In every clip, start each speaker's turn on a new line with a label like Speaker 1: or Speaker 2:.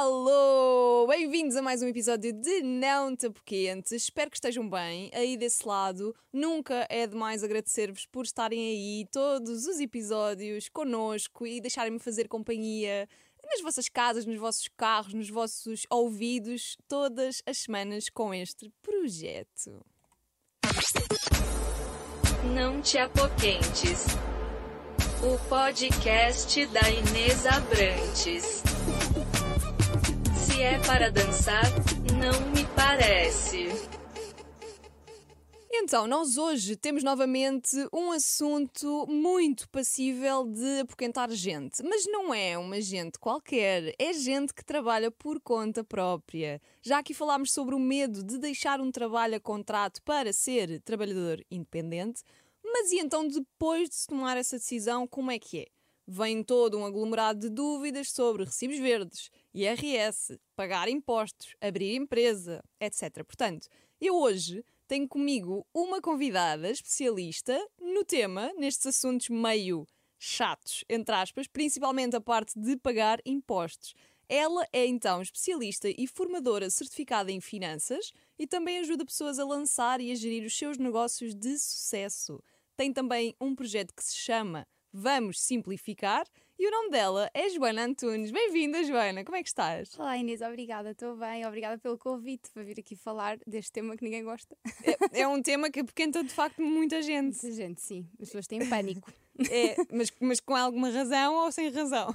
Speaker 1: Alô! Bem-vindos a mais um episódio de Não Te Apoquentes. Espero que estejam bem aí desse lado. Nunca é demais agradecer-vos por estarem aí todos os episódios connosco e deixarem-me fazer companhia nas vossas casas, nos vossos carros, nos vossos ouvidos, todas as semanas com este projeto.
Speaker 2: Não te apoquentes. O podcast da Inês Abrantes. É para dançar, não me parece.
Speaker 1: Então, nós hoje temos novamente um assunto muito passível de apoquentar gente. Mas não é uma gente qualquer, é gente que trabalha por conta própria. Já aqui falámos sobre o medo de deixar um trabalho a contrato para ser trabalhador independente. Mas e então, depois de se tomar essa decisão, como é que é? Vem todo um aglomerado de dúvidas sobre recibos verdes, IRS, pagar impostos, abrir empresa, etc. Portanto, eu hoje tenho comigo uma convidada especialista no tema, nestes assuntos meio chatos, entre aspas, principalmente a parte de pagar impostos. Ela é então especialista e formadora certificada em finanças e também ajuda pessoas a lançar e a gerir os seus negócios de sucesso. Tem também um projeto que se chama Vamos Simplificar e o nome dela é Joana Antunes. Bem-vinda, Joana, como é que estás?
Speaker 3: Olá Inês, obrigada, estou bem, obrigada pelo convite para vir aqui falar deste tema que ninguém gosta.
Speaker 1: É, é um tema que apoquenta de facto muita gente.
Speaker 3: Muita gente, sim, as pessoas têm pânico.
Speaker 1: É, mas, mas com alguma razão ou sem razão?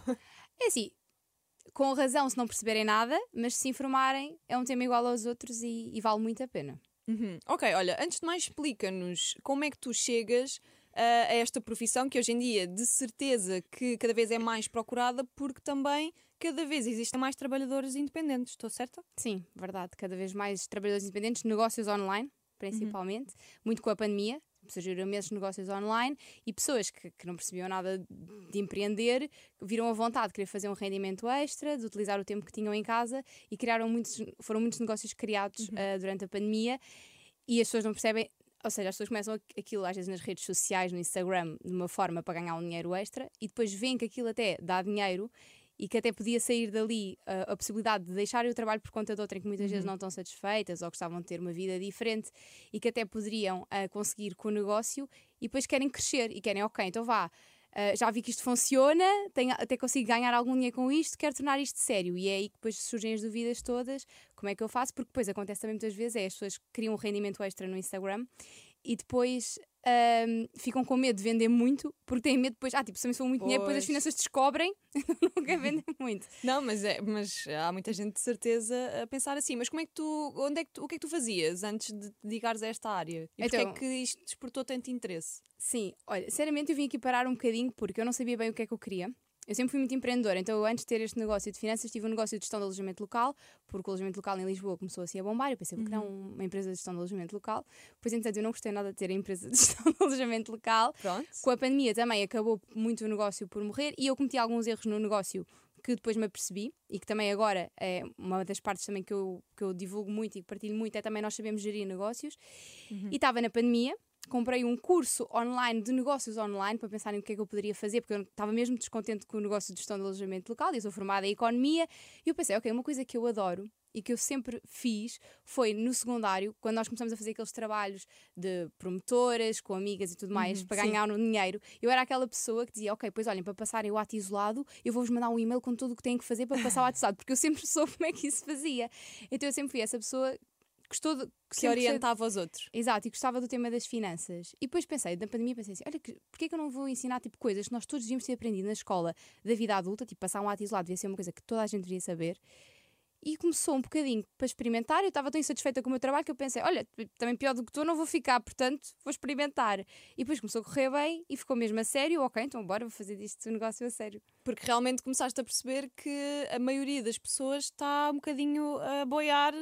Speaker 3: É assim, com razão se não perceberem nada, mas se informarem é um tema igual aos outros e, e vale muito a pena.
Speaker 1: Uhum. Ok, olha, antes de mais explica-nos como é que tu chegas a esta profissão que hoje em dia de certeza que cada vez é mais procurada porque também cada vez existem mais trabalhadores independentes, estou certa?
Speaker 3: Sim, verdade, cada vez mais trabalhadores independentes, negócios online principalmente, uhum. muito com a pandemia, surgiram imensos negócios online e pessoas que, que, não percebiam nada de empreender viram a vontade de querer fazer um rendimento extra, de utilizar o tempo que tinham em casa e criaram muitos, foram muitos negócios criados uhum. uh, durante a pandemia e as pessoas não percebem. Ou seja, as pessoas começam aquilo às vezes nas redes sociais, no Instagram, de uma forma para ganhar um dinheiro extra e depois veem que aquilo até dá dinheiro e que até podia sair dali uh, a possibilidade de deixarem o trabalho por conta de outra que muitas uhum. vezes não estão satisfeitas ou gostavam de ter uma vida diferente e que até poderiam uh, conseguir com o negócio e depois querem crescer e querem, ok, então vá. Uh, já vi que isto funciona, tenho, até consigo ganhar algum dinheiro com isto, quero tornar isto sério. E é aí que depois surgem as dúvidas todas: como é que eu faço? Porque depois acontece também muitas vezes: é as pessoas criam um rendimento extra no Instagram e depois um, ficam com medo de vender muito porque têm medo depois, ah, tipo, se eu sou muito pois. dinheiro, depois as finanças descobrem, quer vender muito.
Speaker 1: Não, mas, é, mas há muita gente de certeza a pensar assim. Mas como é que tu, onde é que tu, o que é que tu fazias antes de te dedicares a esta área? E então, é que isto despertou tanto interesse?
Speaker 3: Sim, olha, seriamente eu vim aqui parar um bocadinho porque eu não sabia bem o que é que eu queria. Eu sempre fui muito empreendedora, então eu, antes de ter este negócio de finanças tive um negócio de gestão de alojamento local, porque o alojamento local em Lisboa começou assim a bombar, eu pensei, porque uhum. não uma empresa de gestão de alojamento local? Pois então eu não gostei nada de ter a empresa de gestão de alojamento local.
Speaker 1: Pronto.
Speaker 3: Com a pandemia também acabou muito o negócio por morrer e eu cometi alguns erros no negócio que depois me apercebi e que também agora é uma das partes também que eu, que eu divulgo muito e partilho muito é também nós sabemos gerir negócios. Uhum. E estava na pandemia, comprei um curso online de negócios online para pensar em o que é que eu poderia fazer, porque eu estava mesmo descontente com o negócio de gestão de alojamento local e eu sou formada em economia. E eu pensei, ok, uma coisa que eu adoro e que eu sempre fiz foi no secundário, quando nós começamos a fazer aqueles trabalhos de promotoras, com amigas e tudo mais, uhum, para ganhar um dinheiro, eu era aquela pessoa que dizia, ok, pois olhem, para passarem o ato isolado, eu vou-vos mandar um e-mail com tudo o que têm que fazer para passar o ato isolado, porque eu sempre soube como é que isso fazia. Então eu sempre fui essa pessoa gostou de,
Speaker 1: que se orientava aos outros.
Speaker 3: Exato, e gostava do tema das finanças. E depois pensei, na pandemia, pensei assim: olha, que, porquê que eu não vou ensinar tipo coisas que nós todos devíamos ter aprendido na escola da vida adulta, tipo passar um ato isolado, devia ser uma coisa que toda a gente deveria saber. E começou um bocadinho para experimentar. Eu estava tão insatisfeita com o meu trabalho que eu pensei: olha, também pior do que tu, não vou ficar, portanto, vou experimentar. E depois começou a correr bem e ficou mesmo a sério. Ok, então bora, vou fazer disto um negócio a sério.
Speaker 1: Porque realmente começaste a perceber que a maioria das pessoas está um bocadinho a boiar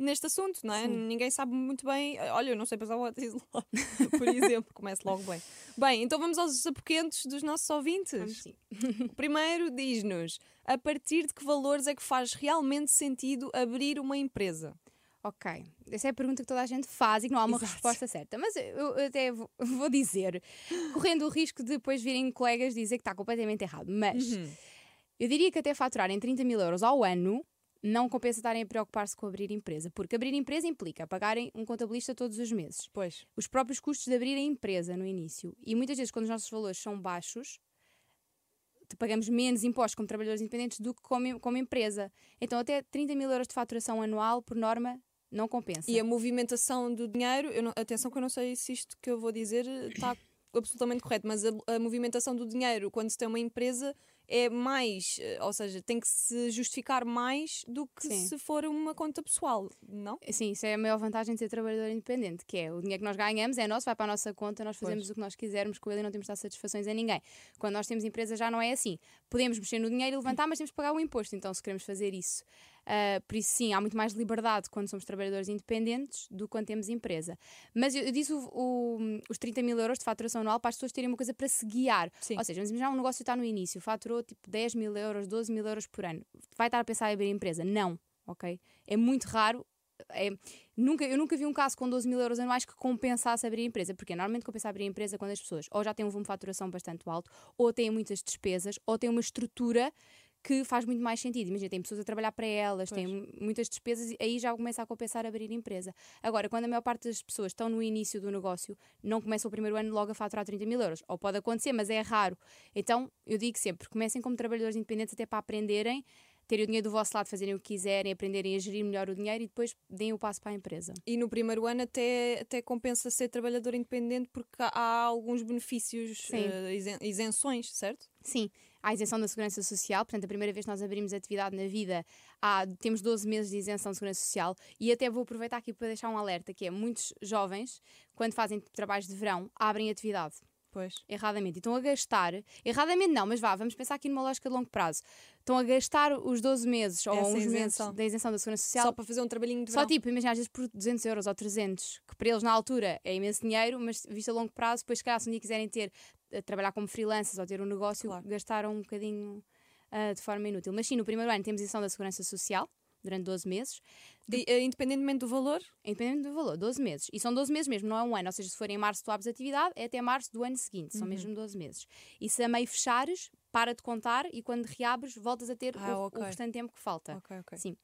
Speaker 1: neste assunto, não é? Sim. Ninguém sabe muito bem. Olha, eu não sei passar o WhatsApp por exemplo, começa logo bem. Bem, então vamos aos apoquentos dos nossos ouvintes.
Speaker 3: Vamos sim.
Speaker 1: Primeiro, diz-nos a partir de que valores é que faz realmente sentido abrir uma empresa?
Speaker 3: Ok, essa é a pergunta que toda a gente faz e que não há uma Exato. resposta certa. Mas eu, eu até vou, vou, dizer, correndo o risco de depois virem colegas dizer que está completamente errado. Mas uhum. eu diria que até faturarem 30 mil euros ao ano não compensa estarem a preocupar-se com abrir empresa, porque abrir empresa implica pagarem um contabilista todos os meses.
Speaker 1: Pois.
Speaker 3: Os próprios custos de abrir a empresa no início. E muitas vezes, quando os nossos valores são baixos, pagamos menos impostos como trabalhadores independentes do que como, como empresa. Então, até 30 mil euros de faturação anual, por norma, não compensa.
Speaker 1: E a movimentação do dinheiro, não- atenção que eu não sei se isto que eu vou dizer está absolutamente correto, mas a, a movimentação do dinheiro quando se tem uma empresa é mais, eh, ou seja, tem que se justificar mais do que
Speaker 3: Sim.
Speaker 1: se for uma conta pessoal, não?
Speaker 3: Sim, isso é a maior vantagem de ser trabalhador independente, que é o dinheiro que nós ganhamos é nosso, vai para a nossa conta, nós fazemos
Speaker 1: Pois.
Speaker 3: o que nós quisermos com ele e não temos de dar satisfações a ninguém. Quando nós temos empresa já não é assim. Podemos mexer no dinheiro e levantar, mas temos que pagar o imposto, então se queremos fazer isso. Ah, por isso, sim, há muito mais liberdade quando somos trabalhadores independentes do que quando temos empresa. Mas eu, eu disse o- o- os 30 mil euros de faturação anual para as pessoas terem uma coisa para se guiar.
Speaker 1: Sim.
Speaker 3: Ou seja, vamos imaginar um negócio está no início, faturou tipo 10 mil euros, 12 mil euros por ano. Vai estar a pensar em abrir empresa? Não, ok? É muito raro. É, nunca, eu nunca vi um caso com 12 mil euros anuais que compensasse abrir empresa, porque normalmente compensa abrir empresa quando as pessoas ou já têm um volume de faturação bastante alto, ou têm muitas despesas, ou têm uma estrutura que faz muito mais sentido. Imagina, tem pessoas a trabalhar para elas, têm mu- muitas despesas e aí já começa a compensar abrir empresa. Agora, quando a maior parte das pessoas estão no início do negócio, não começam o primeiro ano logo a faturar 30 mil euros. Ou pode acontecer, mas é raro. Então, eu digo sempre, comecem como trabalhadores independentes até para aprenderem, terem o dinheiro do vosso lado, fazerem o que quiserem, aprenderem a gerir melhor o dinheiro e depois deem o passo para a empresa.
Speaker 1: E no primeiro ano até, até compensa ser trabalhador independente porque há, alguns benefícios, isen- isenções, certo?
Speaker 3: Sim, a isenção da segurança social, portanto, a primeira vez que nós abrimos atividade na vida, há, temos 12 meses de isenção de segurança social e até vou aproveitar aqui para deixar um alerta, que é muitos jovens, quando fazem trabalhos de verão, abrem atividade.
Speaker 1: Pois.
Speaker 3: Erradamente. E estão a gastar, erradamente não, mas vá, vamos pensar aqui numa lógica de longo prazo. Estão a gastar os 12 meses ou
Speaker 1: Essa
Speaker 3: uns meses
Speaker 1: isenção.
Speaker 3: da isenção da segurança social
Speaker 1: Só para fazer um trabalhinho de
Speaker 3: só
Speaker 1: verão.
Speaker 3: tipo, imagina, às vezes por 200 euros ou 300, que para eles na altura é imenso dinheiro, mas visto a longo prazo, depois se calhar se um dia quiserem ter, eh, trabalhar como freelancers ou ter um negócio,
Speaker 1: Claro.
Speaker 3: gastaram um bocadinho ah, de forma inútil. Mas sim, no primeiro ano temos isenção da segurança social, durante 12 meses,
Speaker 1: E, eh, independentemente do valor,
Speaker 3: independente do valor, 12 meses. E são 12 meses mesmo, não é um ano. Ou seja, se for em março tu abres atividade, é até março do ano seguinte,
Speaker 1: Uhum.
Speaker 3: são mesmo 12 meses. E se a meio fechares, para de contar e quando reabres, voltas a ter
Speaker 1: Ah,
Speaker 3: o,
Speaker 1: ok.
Speaker 3: o restante tempo que falta.
Speaker 1: Ok, ok.
Speaker 3: Sim.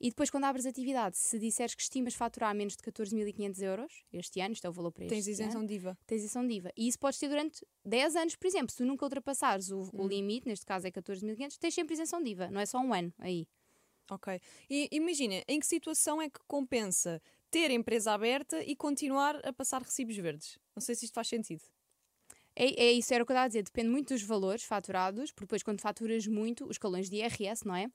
Speaker 3: E depois, quando abres atividade, se disseres que estimas faturar menos de 14.500 euros este ano, isto é o valor para este
Speaker 1: tens isenção
Speaker 3: ano,
Speaker 1: de IVA.
Speaker 3: tens isenção de IVA. E isso podes ter durante 10 anos, por exemplo. Se tu nunca ultrapassares o, o limite, neste caso é 14.500, tens sempre isenção de IVA. Não é só um ano aí.
Speaker 1: Ok. E imagina, em que situação é que compensa ter a empresa aberta e continuar a passar recibos verdes? Não sei se isto faz sentido.
Speaker 3: É, é isso, era o que eu estava a dizer. Depende muito dos valores faturados, porque depois, quando faturas muito, os escalões de IRS, não é?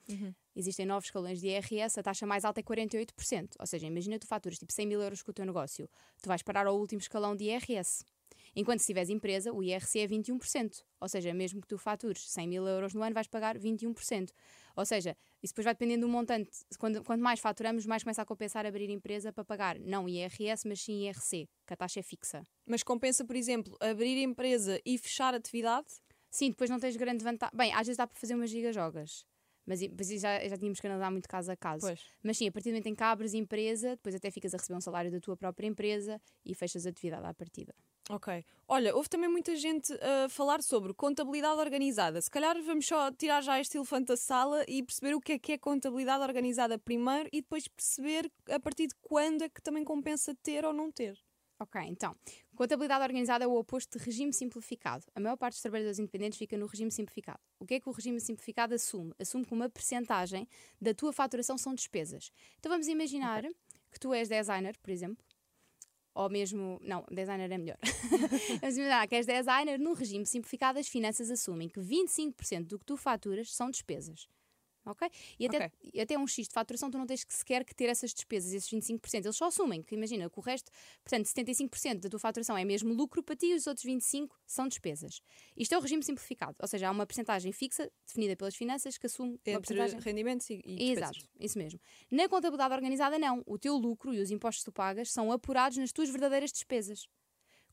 Speaker 3: Existem novos escalões de IRS, a taxa mais alta é 48%. Ou seja, imagina tu faturas tipo 100 mil euros com o teu negócio, tu vais parar ao último escalão de IRS. Enquanto se tiveres empresa, o IRC é 21%. Ou seja, mesmo que tu fatures 100 mil euros no ano, vais pagar 21%. Ou seja, isso depois vai dependendo do montante. Quando, quanto mais faturamos, mais começa a compensar abrir empresa para pagar não IRS, mas sim IRC, que a taxa é fixa.
Speaker 1: Mas compensa, por exemplo, abrir empresa e fechar atividade?
Speaker 3: Sim, depois não tens grande vantagem. Bem, às vezes dá para fazer umas gigajogas. Mas, mas já, já tínhamos que analisar muito caso a caso.
Speaker 1: Pois.
Speaker 3: Mas sim, a partir do momento em que abres empresa, depois até ficas a receber um salário da tua própria empresa e fechas a atividade à partida.
Speaker 1: Ok. Olha, houve também muita gente a falar sobre contabilidade organizada. Se calhar vamos só tirar já este elefante da sala e perceber o que é que é contabilidade organizada primeiro e depois perceber a partir de quando é que também compensa ter ou não ter.
Speaker 3: Ok, então, contabilidade organizada é o oposto de regime simplificado. A maior parte dos trabalhadores independentes fica no regime simplificado. O que é que o regime simplificado assume? Assume que uma percentagem da tua faturação são despesas. Então vamos imaginar que tu és designer, por exemplo, ou mesmo. Não, designer é melhor. Vamos imaginar que és designer, no regime simplificado, as finanças assumem que 25% do que tu faturas são despesas. Ok? E até, e até um X de faturação, tu não tens que sequer que ter essas despesas, esses 25%. Eles só assumem que, imagina, que o resto, portanto, 75% da tua faturação é mesmo lucro para ti e os outros 25% são despesas. Isto é o regime simplificado, ou seja, há uma percentagem fixa, definida pelas finanças, que assume uma
Speaker 1: Entre
Speaker 3: percentagem.
Speaker 1: rendimentos e, e despesas.
Speaker 3: Exato, isso mesmo. Na contabilidade organizada, não. O teu lucro e os impostos que tu pagas são apurados nas tuas verdadeiras despesas.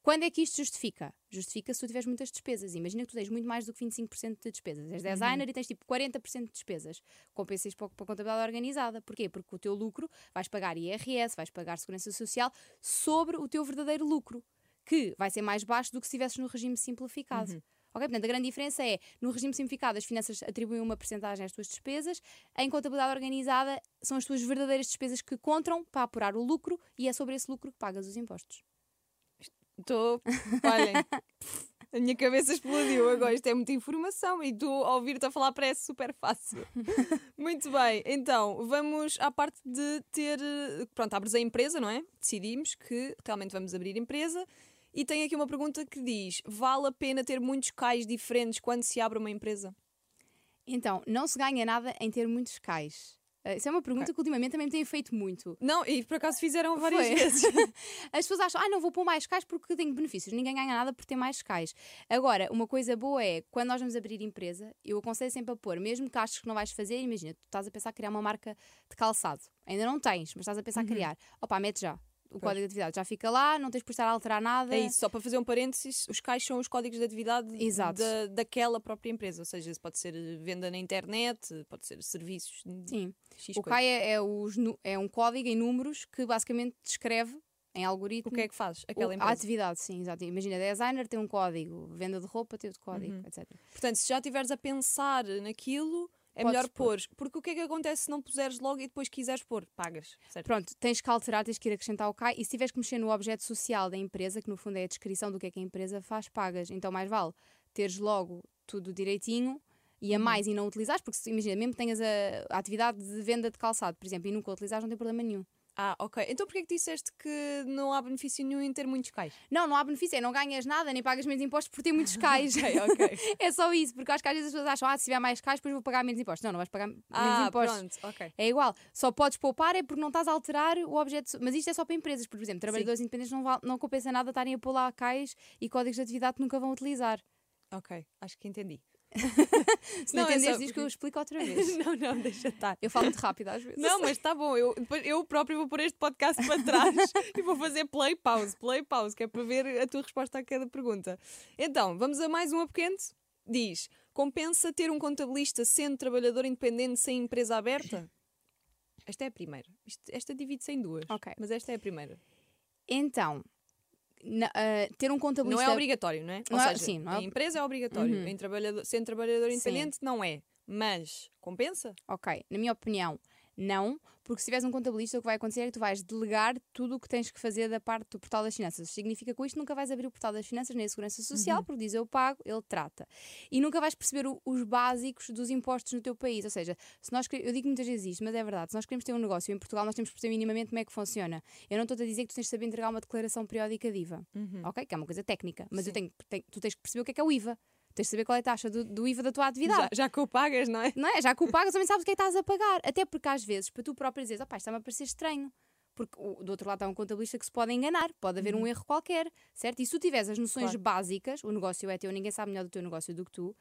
Speaker 3: Quando é que isto justifica? Justifica se tu tiveres muitas despesas. Imagina que tu tens muito mais do que 25% de despesas. És designer e tens tipo 40% de despesas. Compensa isto para para a contabilidade organizada. Porquê? Porque o teu lucro vais pagar IRS, vais pagar Segurança Social sobre o teu verdadeiro lucro, que vai ser mais baixo do que se estivesses no regime simplificado. Ok? Portanto, a grande diferença é, no regime simplificado, as finanças atribuem uma porcentagem às tuas despesas, em contabilidade organizada, são as tuas verdadeiras despesas que contam para apurar o lucro e é sobre esse lucro que pagas os impostos.
Speaker 1: Estou. Olhem. A minha cabeça explodiu agora. Isto é muita informação e tu a ouvir-te a falar parece super fácil. Muito bem, então vamos à parte de ter. Pronto, abres a empresa, não é? Decidimos que realmente vamos abrir empresa. E tem aqui uma pergunta que diz: vale a pena ter muitos cais diferentes quando se abre uma empresa?
Speaker 3: Então, não se ganha nada em ter muitos cais. Uh, isso é uma pergunta que ultimamente também me têm feito muito.
Speaker 1: Não, e por acaso fizeram várias
Speaker 3: Foi.
Speaker 1: vezes.
Speaker 3: As pessoas acham, ah, não vou pôr mais cais porque tenho benefícios. Ninguém ganha nada por ter mais cais. Agora, uma coisa boa é, quando nós vamos abrir empresa, eu aconselho sempre a pôr, mesmo que achas que não vais fazer, imagina, tu estás a pensar em criar uma marca de calçado. Ainda não tens, mas estás a pensar em criar. Opa, mete já. O código de atividade já fica lá, não tens por estar a alterar nada.
Speaker 1: É isso, só para fazer um parênteses, os cais são os códigos de atividade da, daquela própria empresa. Ou seja, pode ser venda na internet, pode ser serviços.
Speaker 3: Sim.
Speaker 1: X
Speaker 3: O. CAI é, é os é um código em números que basicamente descreve em algoritmo
Speaker 1: O que é que faz aquela
Speaker 3: a
Speaker 1: empresa?
Speaker 3: atividade, sim, exato. Imagina, designer tem um código, venda de roupa tem outro código,
Speaker 1: Uhum.
Speaker 3: etc.
Speaker 1: Portanto, se já estiveres a pensar naquilo, é melhor
Speaker 3: pôr.
Speaker 1: pôr. Porque o que é que acontece se não puseres logo e depois quiseres pôr? Pagas. Certo?
Speaker 3: Pronto, tens que alterar, tens que ir acrescentar o CAI e se tiveres que mexer no objeto social da empresa, que no fundo é a descrição do que é que a empresa faz, pagas. Então mais vale teres logo tudo direitinho e a
Speaker 1: Uhum.
Speaker 3: mais e não utilizares, porque imagina, mesmo que tenhas a, a atividade de venda de calçado, por exemplo, e nunca utilizares, não tem problema nenhum.
Speaker 1: Ah, ok. Então porquê é que disseste que não há benefício nenhum em ter muitos cais?
Speaker 3: Não, não há benefício, é não ganhas nada, nem pagas menos impostos por ter muitos cais.
Speaker 1: Ok, ok.
Speaker 3: é só isso, porque acho que às vezes as pessoas acham, ah, se tiver mais cais, depois vou pagar menos impostos. Não, não vais pagar menos
Speaker 1: ah,
Speaker 3: impostos.
Speaker 1: pronto, ok.
Speaker 3: É igual, só podes poupar é porque não estás a alterar o objeto. Mas isto é só para empresas, por exemplo, trabalhadores independentes não, não compensa nada estarem a pôr lá cais e códigos de atividade que nunca vão utilizar.
Speaker 1: Ok, acho que entendi.
Speaker 3: Se não,
Speaker 1: Não, é
Speaker 3: entenderes,
Speaker 1: só
Speaker 3: diz que eu explico outra vez.
Speaker 1: não, não, deixa estar.
Speaker 3: Eu falo muito rápido às vezes.
Speaker 1: Não, mas está bom. Eu, depois eu próprio vou pôr este podcast para trás e vou fazer play pause, play pause, que é para ver a tua resposta a cada pergunta. Então, vamos a mais uma pequeno. Diz: compensa ter um contabilista sendo trabalhador independente sem empresa aberta? Esta é a primeira. Isto- esta divide-se em duas.
Speaker 3: Ok.
Speaker 1: Mas esta é a primeira.
Speaker 3: Então, na- ah, ter um contabilista.
Speaker 1: Não é obrigatório, não é?
Speaker 3: Não
Speaker 1: Ou
Speaker 3: é-
Speaker 1: seja,
Speaker 3: sim, não é-
Speaker 1: em empresa é obrigatório.
Speaker 3: Uhum.
Speaker 1: Em trabalhador, sendo trabalhador
Speaker 3: Sim.
Speaker 1: independente, não é. Mas compensa?
Speaker 3: Ok, na minha opinião, não, porque se tiveres um contabilista, o que vai acontecer é que tu vais delegar tudo o que tens que fazer da parte do portal das finanças. Significa que com isto nunca vais abrir o portal das finanças nem a segurança social,
Speaker 1: Uhum.
Speaker 3: porque diz eu pago, ele trata. E nunca vais perceber o- os básicos dos impostos no teu país. Ou seja, se nós, eu digo muitas vezes isto, mas é verdade, se nós queremos ter um negócio em Portugal, nós temos que perceber minimamente como é que funciona. Eu não estou a dizer que tu tens de saber entregar uma declaração periódica de IVA, ok? Que é uma coisa técnica, mas tenho, tenho- tu tens que perceber o que é que é o IVA. Tens de saber qual é a taxa do, do IVA da tua atividade.
Speaker 1: Já, já que o pagas, não é?
Speaker 3: Não é? Já que o pagas, também sabes o que é que estás a pagar. Até porque às vezes, para tu próprio dizeres, opá, está-me a parecer estranho. Porque do outro lado está um contabilista que se pode enganar, pode haver um erro qualquer, certo? E se tu tiveres as noções
Speaker 1: Claro.
Speaker 3: básicas, o negócio é teu, ninguém sabe melhor do teu negócio do que tu.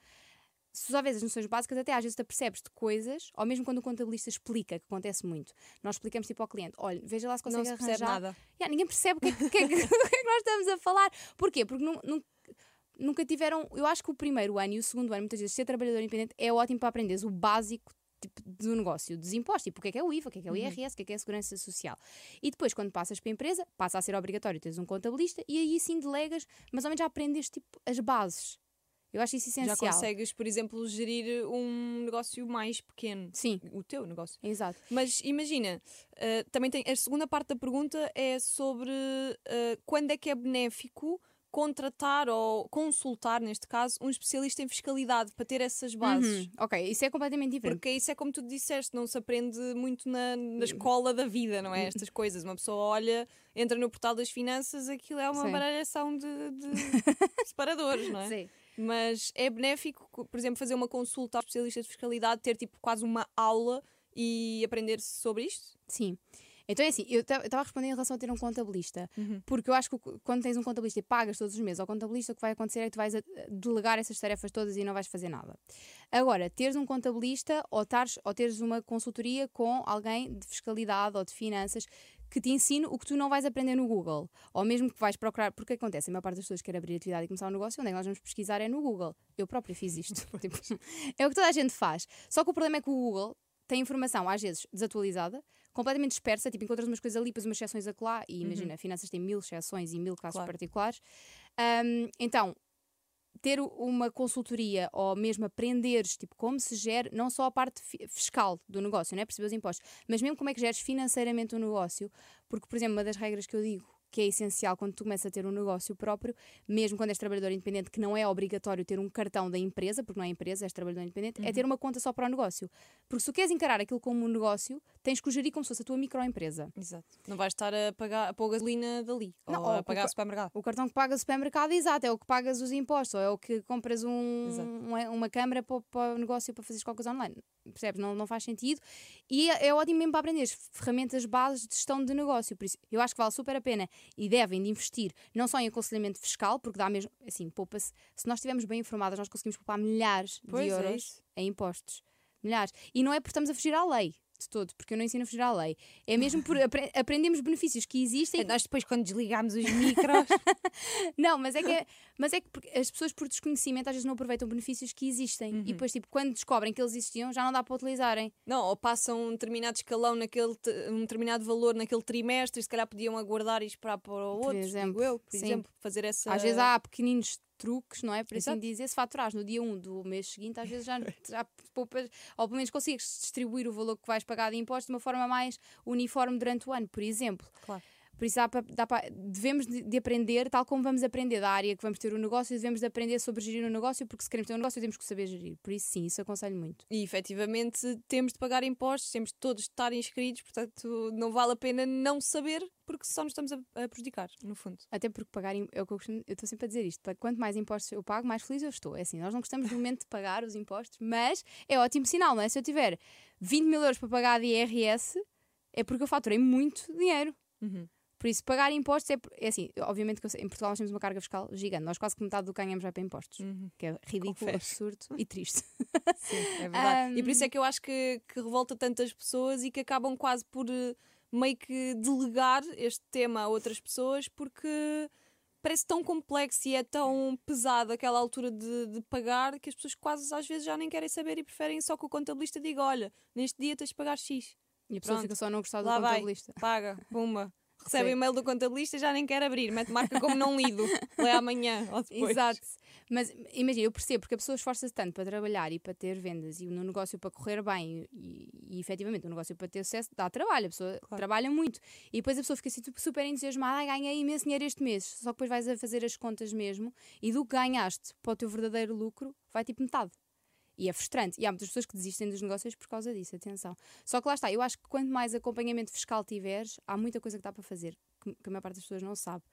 Speaker 3: Se tu só vês as noções básicas, até às vezes te apercebes de coisas, ou mesmo quando o contabilista explica, que acontece muito. Nós explicamos tipo ao cliente: olha, veja lá se
Speaker 1: Não
Speaker 3: consegue
Speaker 1: se percebe
Speaker 3: arranjar.
Speaker 1: nada.
Speaker 3: Yeah, ninguém percebe o que, é que, que é que- é que nós estamos a falar. Porquê? Porque nu- nunca tiveram. Eu acho que o primeiro ano e o segundo ano, muitas vezes, ser trabalhador independente é ótimo para aprenderes o básico tipo, do negócio, dos impostos, tipo o que é que é o IVA, o que é que é o IRS, o que é que é a segurança social. E depois, quando passas para a empresa, passa a ser obrigatório teres um contabilista e aí sim delegas, mas ao menos já aprendes tipo, as bases. Eu acho isso
Speaker 1: Já
Speaker 3: essencial.
Speaker 1: consegues, por exemplo, gerir um negócio mais pequeno.
Speaker 3: Sim,
Speaker 1: O teu negócio.
Speaker 3: exato.
Speaker 1: Mas imagina, eh, também tem a segunda parte da pergunta é sobre eh, quando é que é benéfico contratar ou consultar, neste caso, um especialista em fiscalidade para ter essas bases.
Speaker 3: Uhum. Ok, isso é completamente diferente.
Speaker 1: Porque isso é como tu disseste, não se aprende muito na, na escola da vida, não é? Estas coisas. Uma pessoa olha, entra no portal das finanças, aquilo é uma
Speaker 3: Sim.
Speaker 1: baralhação de, de separadores, não é?
Speaker 3: Sim.
Speaker 1: Mas é benéfico, co- por exemplo, fazer uma consulta ao especialista de fiscalidade, ter tipo quase uma aula e aprender sobre isto?
Speaker 3: Sim. Então é assim, eu estava a responder em relação a ter um contabilista,
Speaker 1: Uhum.
Speaker 3: porque eu acho que quando tens um contabilista e pagas todos os meses ao contabilista, o que vai acontecer é que tu vais a- delegar essas tarefas todas e não vais fazer nada. Agora, teres um contabilista ou, tares, ou teres uma consultoria com alguém de fiscalidade ou de finanças que te ensine o que tu não vais aprender no Google, ou mesmo que vais procurar, porque acontece, a maior parte das pessoas quer abrir atividade e começar um negócio, onde é que nós vamos pesquisar é no Google. Eu própria fiz isto. Tipo, é o que toda a gente faz. Só que o problema é que o Google tem informação, às vezes, desatualizada, completamente dispersa, tipo, encontras umas coisas ali, depois umas exceções acolá, e imagina, finanças têm mil exceções e mil casos
Speaker 1: Claro.
Speaker 3: particulares. Ahm, então, ter uma consultoria ou mesmo aprenderes tipo, como se gera não só a parte fi- fiscal do negócio, não é? perceber os impostos, mas mesmo como é que geres financeiramente o negócio, porque, por exemplo, uma das regras que eu digo que é essencial quando tu começas a ter um negócio próprio, mesmo quando és trabalhador independente, que não é obrigatório ter um cartão da empresa, porque não é empresa, és trabalhador independente, é ter uma conta só para o negócio. Porque se tu queres encarar aquilo como um negócio, tens que o gerir como se fosse a tua microempresa.
Speaker 1: Exato. Não vais estar a pagar a pôr gasolina dali.
Speaker 3: Não,
Speaker 1: ou
Speaker 3: ou
Speaker 1: a pagar o supermercado.
Speaker 3: O cartão que pagas o supermercado, exato, é o que pagas os impostos, ou é o que compras um, uma, uma câmara para, o- para o negócio para fazeres qualquer coisa online. Percebes? Não, não faz sentido. E é, é ótimo mesmo para aprender ferramentas bases de gestão de negócio. Por isso, eu acho que vale super a pena e devem de investir não só em aconselhamento fiscal, porque dá mesmo, assim, poupa-se. Se nós estivermos bem informadas, nós conseguimos poupar milhares
Speaker 1: Pois
Speaker 3: de
Speaker 1: é
Speaker 3: euros
Speaker 1: isso.
Speaker 3: em impostos. Milhares. E não é porque estamos a fugir à lei. De todo, porque eu não ensino a fugir à lei. É mesmo por apre- aprendemos benefícios que existem
Speaker 1: Nós depois, quando desligámos os micros.
Speaker 3: não, mas é que, é- mas é que as pessoas, por desconhecimento, às vezes não aproveitam benefícios que existem.
Speaker 1: Uhum.
Speaker 3: E depois, tipo, quando descobrem que eles existiam, já não dá para utilizarem.
Speaker 1: não, ou passam um determinado escalão naquele, um determinado valor naquele trimestre, e se calhar podiam aguardar e esperar para o outro.
Speaker 3: exemplo,
Speaker 1: digo eu, por
Speaker 3: sim.
Speaker 1: exemplo, fazer essa.
Speaker 3: Às vezes há pequeninos truques, não é? Por assim dizer, se faturares no dia 1 do mês seguinte, às vezes já, já poupas, ou pelo menos consegues distribuir o valor que vais pagar de impostos de uma forma mais uniforme durante o ano, por exemplo.
Speaker 1: Claro.
Speaker 3: Por isso dá pa- dá pa- devemos de, de aprender, tal como vamos aprender da área que vamos ter o negócio, devemos de aprender sobre gerir o negócio, porque se queremos ter um negócio temos que saber gerir. Por isso sim, isso aconselho muito.
Speaker 1: E efetivamente temos de pagar impostos, temos de todos estar inscritos, portanto não vale a pena não saber, porque só nos estamos a, a prejudicar, no fundo.
Speaker 3: Até porque pagar é o que eu costumo, eu estou sempre a dizer isto, quanto mais impostos eu pago, mais feliz eu estou. É assim, nós não gostamos do momento de pagar os impostos, mas é ótimo sinal, não é? Se eu tiver 20 mil euros para pagar de IRS, é porque eu faturei muito dinheiro.
Speaker 1: Uhum.
Speaker 3: Por isso, pagar impostos é, é assim, obviamente que em Portugal nós temos uma carga fiscal gigante, nós quase que metade do que ganhamos vai para impostos,
Speaker 1: Uhum.
Speaker 3: que é ridículo, absurdo e triste.
Speaker 1: Sim, é verdade. E por isso é que eu acho que, que revolta tantas pessoas e que acabam quase por eh, meio que delegar este tema a outras pessoas porque parece tão complexo e é tão pesado aquela altura de, de pagar que as pessoas quase às vezes já nem querem saber e preferem só que o contabilista diga: olha, neste dia tens de pagar X.
Speaker 3: E a pessoa
Speaker 1: Pronto.
Speaker 3: fica só não gostar do
Speaker 1: Lá vai.
Speaker 3: contabilista.
Speaker 1: Paga, pumba. Recebe
Speaker 3: Sim.
Speaker 1: o e-mail do contabilista já nem quer abrir, mete marca como não lido. Lê amanhã ou depois.
Speaker 3: Exato. Mas imagina, eu percebo, porque a pessoa esforça-se tanto para trabalhar e para ter vendas e no negócio para correr bem e, e, e efetivamente o negócio para ter sucesso dá trabalho, a pessoa
Speaker 1: Claro. trabalha
Speaker 3: muito. E depois a pessoa fica assim tipo, super entusiasmada, "Ai, ganhei imenso dinheiro este mês. Só que depois vais a fazer as contas mesmo e do que ganhaste para o teu verdadeiro lucro vai tipo metade. E é frustrante. E há muitas pessoas que desistem dos negócios por causa disso, atenção. Só que lá está, eu acho que quanto mais acompanhamento fiscal tiveres, há muita coisa que dá para fazer, que, a maior parte das pessoas não sabe.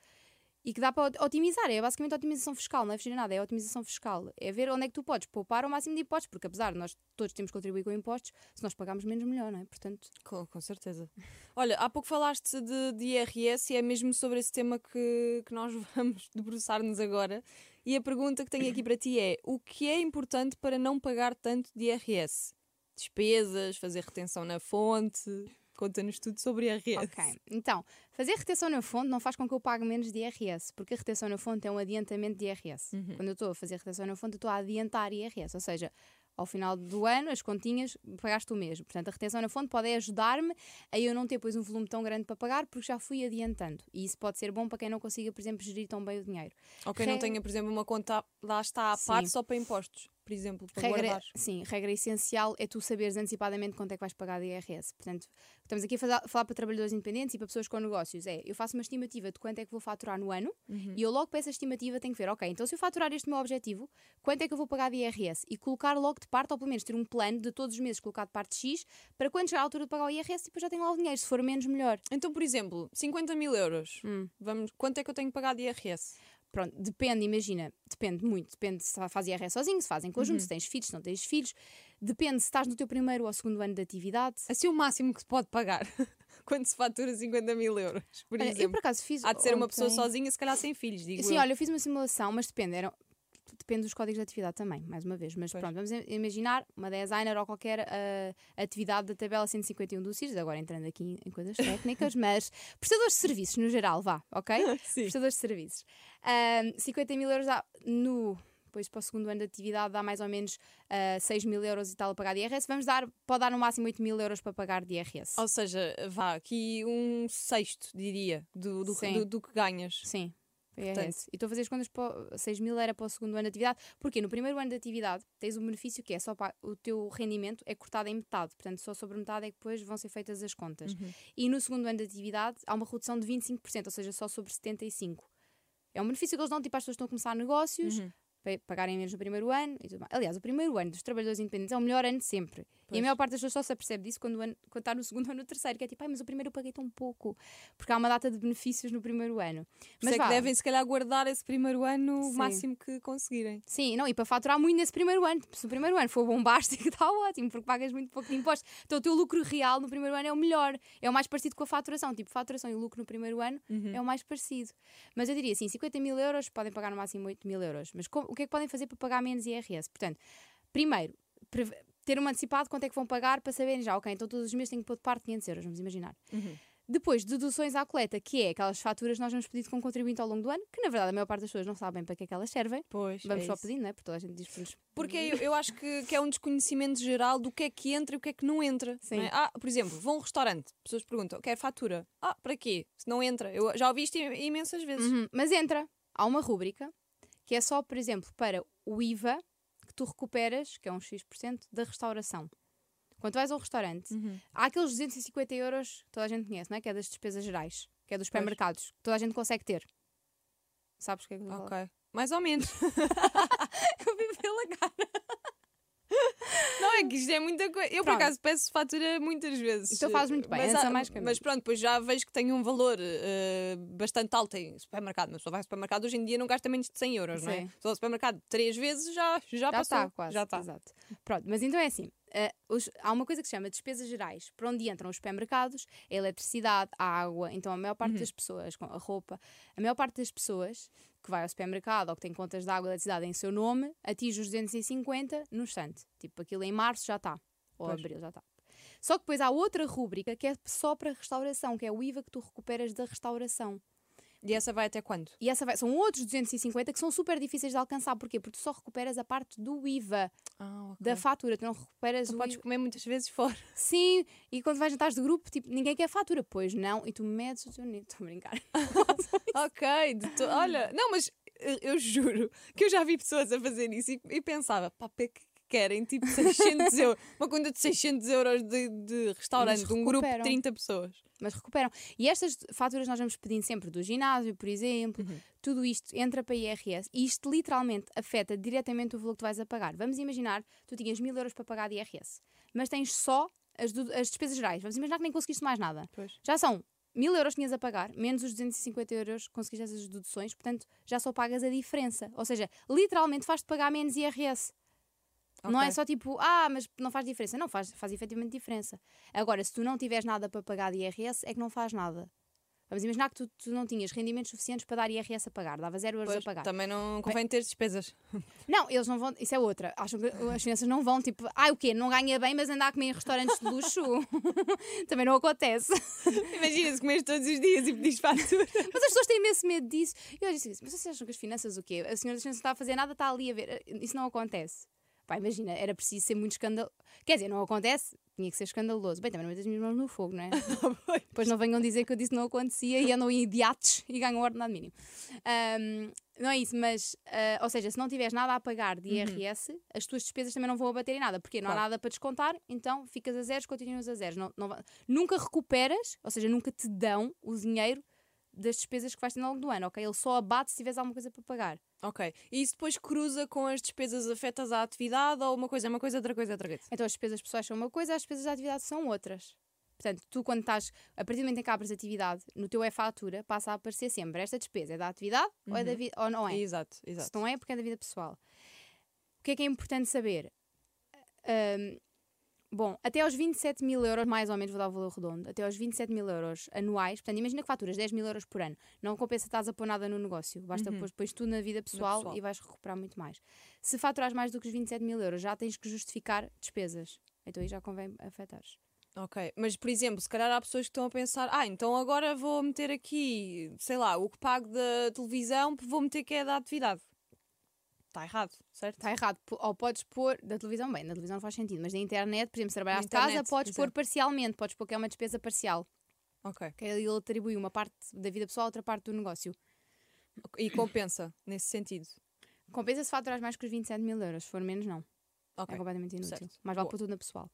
Speaker 3: E que dá para ot- otimizar, é basicamente otimização fiscal, não é fugir a nada, é otimização fiscal. É ver onde é que tu podes poupar o máximo de impostos, porque apesar de nós todos temos que contribuir com impostos, se nós pagarmos menos, melhor, não é? Portanto,
Speaker 1: Com, com certeza. Olha, há pouco falaste de, de IRS e é mesmo sobre esse tema que, que nós vamos debruçar-nos agora. E a pergunta que tenho aqui para ti é: o que é importante para não pagar tanto de IRS? Despesas, fazer retenção na fonte? Conta-nos tudo sobre IRS.
Speaker 3: ok. Então, fazer retenção na fonte não faz com que eu pague menos de IRS, porque a retenção na fonte é um adiantamento de IRS.
Speaker 1: Uhum.
Speaker 3: Quando eu estou a fazer retenção na fonte, eu estou a adiantar IRS, ou seja, ao final do ano, as continhas pagaste o mesmo. Portanto, a retenção na fonte pode ajudar-me a eu não ter depois um volume tão grande para pagar, porque já fui adiantando. E isso pode ser bom para quem não consiga, por exemplo, gerir tão bem o dinheiro.
Speaker 1: Ou quem não
Speaker 3: Re-
Speaker 1: tenha, por exemplo, uma conta lá está à
Speaker 3: Sim.
Speaker 1: parte só para impostos, por exemplo, para
Speaker 3: Regra,
Speaker 1: guardar.
Speaker 3: sim, regra essencial é tu saberes antecipadamente quanto é que vais pagar de IRS. Portanto, estamos aqui a falar, falar para trabalhadores independentes e para pessoas com negócios. É, eu faço uma estimativa de quanto é que vou faturar no ano
Speaker 1: Uhum.
Speaker 3: e eu logo para essa estimativa tenho que ver, ok, então se eu faturar este meu objetivo, quanto é que eu vou pagar de IRS? E colocar logo de parte, ou pelo menos ter um plano de todos os meses colocar de parte X, para quando chegar a altura de pagar o IRS, depois já tenho lá o dinheiro. Se for menos, melhor.
Speaker 1: Então, por exemplo, 50 mil euros.
Speaker 3: Hum.
Speaker 1: Vamos, quanto é que eu tenho que pagar de IRS?
Speaker 3: Pronto, depende, imagina, depende muito, depende se faz IRS sozinho, se faz em conjunto, se tens filhos, se não tens filhos, depende se estás no teu primeiro ou segundo ano de atividade.
Speaker 1: Assim, o máximo que se pode pagar quando se fatura 50 mil euros, por
Speaker 3: Olha, eu
Speaker 1: exemplo.
Speaker 3: por acaso fiz.
Speaker 1: Há de ser uma pessoa sozinha, se calhar sem filhos, digo
Speaker 3: Sim,
Speaker 1: eu.
Speaker 3: olha, eu fiz uma simulação, mas depende, era, depende dos códigos de atividade também, mais uma vez. Mas
Speaker 1: Pois.
Speaker 3: pronto, vamos im- imaginar uma designer ou qualquer ah, atividade da tabela 151 do CIRS, agora entrando aqui em, em coisas técnicas, mas prestadores de serviços no geral, vá, ok?
Speaker 1: Sim.
Speaker 3: Prestadores de serviços. Ah, 50 mil euros no. Depois para o segundo ano de atividade dá mais ou menos ah, 6 mil euros e tal a pagar de IRS. Vamos dar, pode dar no máximo 8 mil euros para pagar de IRS.
Speaker 1: Ou seja, vá aqui um sexto, diria, do, do, do, do que ganhas.
Speaker 3: Sim. IRS. E estou a fazer as contas para 6 mil era para o segundo ano de atividade, porque no primeiro ano de atividade tens um benefício que é só para o teu rendimento é cortado em metade, portanto só sobre metade é que depois vão ser feitas as contas.
Speaker 1: Uhum.
Speaker 3: E no segundo ano de atividade há uma redução de 25%, ou seja, só sobre 75%. É um benefício que eles dão tipo às pessoas que estão a começar negócios,
Speaker 1: Uhum.
Speaker 3: Pagarem menos no primeiro ano e tudo mais. Aliás, o primeiro ano dos trabalhadores independentes é o melhor ano de sempre. E
Speaker 1: Pois.
Speaker 3: a maior parte das pessoas só se apercebe disso quando, ano- quando está no segundo ou no terceiro, que é tipo, ai, mas o primeiro eu paguei tão pouco. Porque há uma data de benefícios no primeiro ano.
Speaker 1: Mas é que devem, se calhar, guardar esse primeiro ano o máximo que conseguirem.
Speaker 3: Sim, não, e para faturar muito nesse primeiro ano. Se o primeiro ano for bombástico, está ótimo, porque pagas muito pouco de impostos. Então o teu lucro real no primeiro ano é o melhor. É o mais parecido com a faturação. Tipo, faturação e lucro no primeiro ano é o mais parecido. Mas eu diria assim: 50 mil euros podem pagar no máximo 8 mil euros. Mas como- que é que podem fazer para pagar menos IRS? Portanto, primeiro, ter um antecipado quanto é que vão pagar para saberem já, ok, então todos os meses tenho que pôr de parte 500 euros, vamos imaginar. Depois, deduções à coleta, que é aquelas faturas que nós vamos pedir com contribuinte ao longo do ano, que na verdade a maior parte das pessoas não sabem para que é que elas servem.
Speaker 1: Pois.
Speaker 3: Vamos
Speaker 1: é
Speaker 3: só
Speaker 1: isso.
Speaker 3: pedindo, não é? Porque toda a gente diz nos.
Speaker 1: Porque eu, eu acho que, que é um desconhecimento geral do que é que entra e o que é que não entra.
Speaker 3: Sim.
Speaker 1: não é? Ah, por exemplo, vão a um restaurante, pessoas perguntam, quer fatura? Ah, para quê? Se não entra. Eu já ouvi isto im- imensas vezes.
Speaker 3: Uhum, Mas entra, há uma rúbrica que é só, por exemplo, para o IVA que tu recuperas, que é um X% da restauração. Quando vais ao restaurante,
Speaker 1: Uhum.
Speaker 3: há aqueles 250 euros que toda a gente conhece, não é? Que é das despesas gerais, que é dos supermercados, que toda a gente consegue ter. Sabes o que é que eu?
Speaker 1: Ok. Mais ou menos.
Speaker 3: Eu vi pela cara.
Speaker 1: Não, é que isto é muita coisa. Eu, por
Speaker 3: Pronto.
Speaker 1: acaso, peço fatura muitas vezes.
Speaker 3: Então fazes muito bem,
Speaker 1: Mas, há-
Speaker 3: mais que a
Speaker 1: mas pronto, depois já vejo que tem um valor eh, bastante alto em supermercado. Mas só vai ao supermercado hoje em dia não gasta menos de 100 euros, não é?
Speaker 3: Sim.
Speaker 1: Só ao supermercado três vezes já, já,
Speaker 3: Já
Speaker 1: passou.
Speaker 3: está, quase.
Speaker 1: Já está.
Speaker 3: Exato. Pronto, mas então é assim: eh, os- há uma coisa que se chama despesas gerais, para onde entram os supermercados, a eletricidade, a água. Então a maior parte
Speaker 1: Uhum.
Speaker 3: das pessoas, a roupa, a maior parte das pessoas que vai ao supermercado ou que tem contas de água e eletricidade em seu nome, atinge os 250 no instante. Tipo, aquilo em março já está. Ou
Speaker 1: Pois.
Speaker 3: abril já está. Só que depois há outra rúbrica que é só para restauração, que é o IVA que tu recuperas da restauração.
Speaker 1: E essa vai até quando?
Speaker 3: E essa vai, são outros 250 que são super difíceis de alcançar. Porquê? Porque tu só recuperas a parte do IVA
Speaker 1: Ah, ok.
Speaker 3: da fatura, tu não recuperas
Speaker 1: Tu
Speaker 3: o
Speaker 1: podes
Speaker 3: IVA.
Speaker 1: comer muitas vezes fora.
Speaker 3: Sim, e quando vais jantares de grupo, tipo, ninguém quer fatura. Pois não, e tu medes o teu nível. Estou a brincar.
Speaker 1: ok, to- olha, não, mas eu, eu juro que eu já vi pessoas a fazer isso e, e pensava, pá, para que querem tipo 600 euros, uma conta de 600 euros de, de restaurante, de um grupo de
Speaker 3: recuperam.
Speaker 1: 30 pessoas.
Speaker 3: Mas recuperam. E estas faturas nós vamos pedindo sempre do ginásio, por exemplo. Tudo isto entra para IRS e isto literalmente afeta diretamente o valor que tu vais a pagar. Vamos imaginar, tu tinhas mil euros para pagar de IRS, mas tens só as, du- as despesas gerais. Vamos imaginar que nem conseguiste mais nada.
Speaker 1: Pois.
Speaker 3: Já são mil euros que tinhas a pagar, menos os 250 euros que conseguiste essas deduções, portanto já só pagas a diferença. Ou seja, literalmente faz-te pagar menos IRS. Não é só tipo, ah, mas não faz diferença. Não, faz, faz efetivamente diferença. Agora, se tu não tiveres nada para pagar de IRS, é que não faz nada. Vamos imaginar que tu, tu não tinhas rendimentos suficientes para dar IRS a pagar, dava zero euros
Speaker 1: Pois,
Speaker 3: a pagar.
Speaker 1: também não convém ter despesas.
Speaker 3: Não, eles não vão, isso é outra. Acham que as finanças não vão, tipo, ah, o quê? Não ganha bem, mas anda a comer em restaurantes de luxo. também não acontece.
Speaker 1: Imagina se comes todos os dias e pedis fatura.
Speaker 3: Mas as pessoas têm imenso medo disso. E eu disse, mas vocês acham que as finanças o quê? A senhora das finanças não está a fazer nada, está ali a ver. Isso não acontece. Pá, imagina, era preciso ser muito escandaloso. Quer dizer, não acontece, tinha que ser escandaloso. Bem, também não as minhas mãos no fogo, não é? Depois não venham dizer que eu disse que não acontecia e andam em idiatos e ganham o ordenado mínimo. Ahm, não é isso, mas, ah, ou seja, se não tiveres nada a pagar de IRS, as tuas despesas também não vão abater em nada, porque não há
Speaker 1: Claro.
Speaker 3: nada para descontar, então ficas a zeros, continuas a zeros. Não, não nunca recuperas, ou seja, nunca te dão o dinheiro das despesas que vais ter ao longo do ano, ok? Ele só abate se tiveres alguma coisa para pagar.
Speaker 1: Ok. E isso depois cruza com as despesas afetas à atividade ou uma coisa é uma coisa, outra coisa é outra coisa?
Speaker 3: Então as despesas pessoais são uma coisa, as despesas da atividade são outras. Portanto, tu quando estás, a partir do momento em que abres atividade, no teu e-fatura passa a aparecer sempre esta despesa é da atividade ou, é da vi- ou não é?
Speaker 1: Exato,
Speaker 3: Se
Speaker 1: exato.
Speaker 3: não é, porque é da vida pessoal. O que é que é importante saber? Ahm, bom, até aos 27 mil euros, mais ou menos, vou dar o valor redondo, até aos 27 mil euros anuais, portanto, imagina que faturas 10 mil euros por ano, não compensa estás a pôr nada no negócio, basta pôr depois tu na vida pessoal,
Speaker 1: pessoal.
Speaker 3: e vais recuperar muito mais. Se faturares mais do que os 27 mil euros, já tens que justificar despesas. Então aí já convém afetares.
Speaker 1: Ok, mas por exemplo, se calhar há pessoas que estão a pensar, ah, então agora vou meter aqui, sei lá, o que pago da televisão, vou meter que é da atividade. Está errado, certo?
Speaker 3: Está errado. Ou podes pôr da televisão, bem, na televisão não faz sentido, mas da internet, por exemplo, se trabalhas de casa, podes pôr parcialmente, podes pôr que é uma despesa parcial.
Speaker 1: Ok.
Speaker 3: que ele atribui uma parte da vida pessoal a outra parte do negócio.
Speaker 1: E compensa, nesse sentido.
Speaker 3: Compensa se faturares mais que os 27 mil euros. Se for menos, não.
Speaker 1: Ok.
Speaker 3: É completamente inútil.
Speaker 1: certo.
Speaker 3: Mais vale
Speaker 1: Boa.
Speaker 3: pôr tudo na pessoal.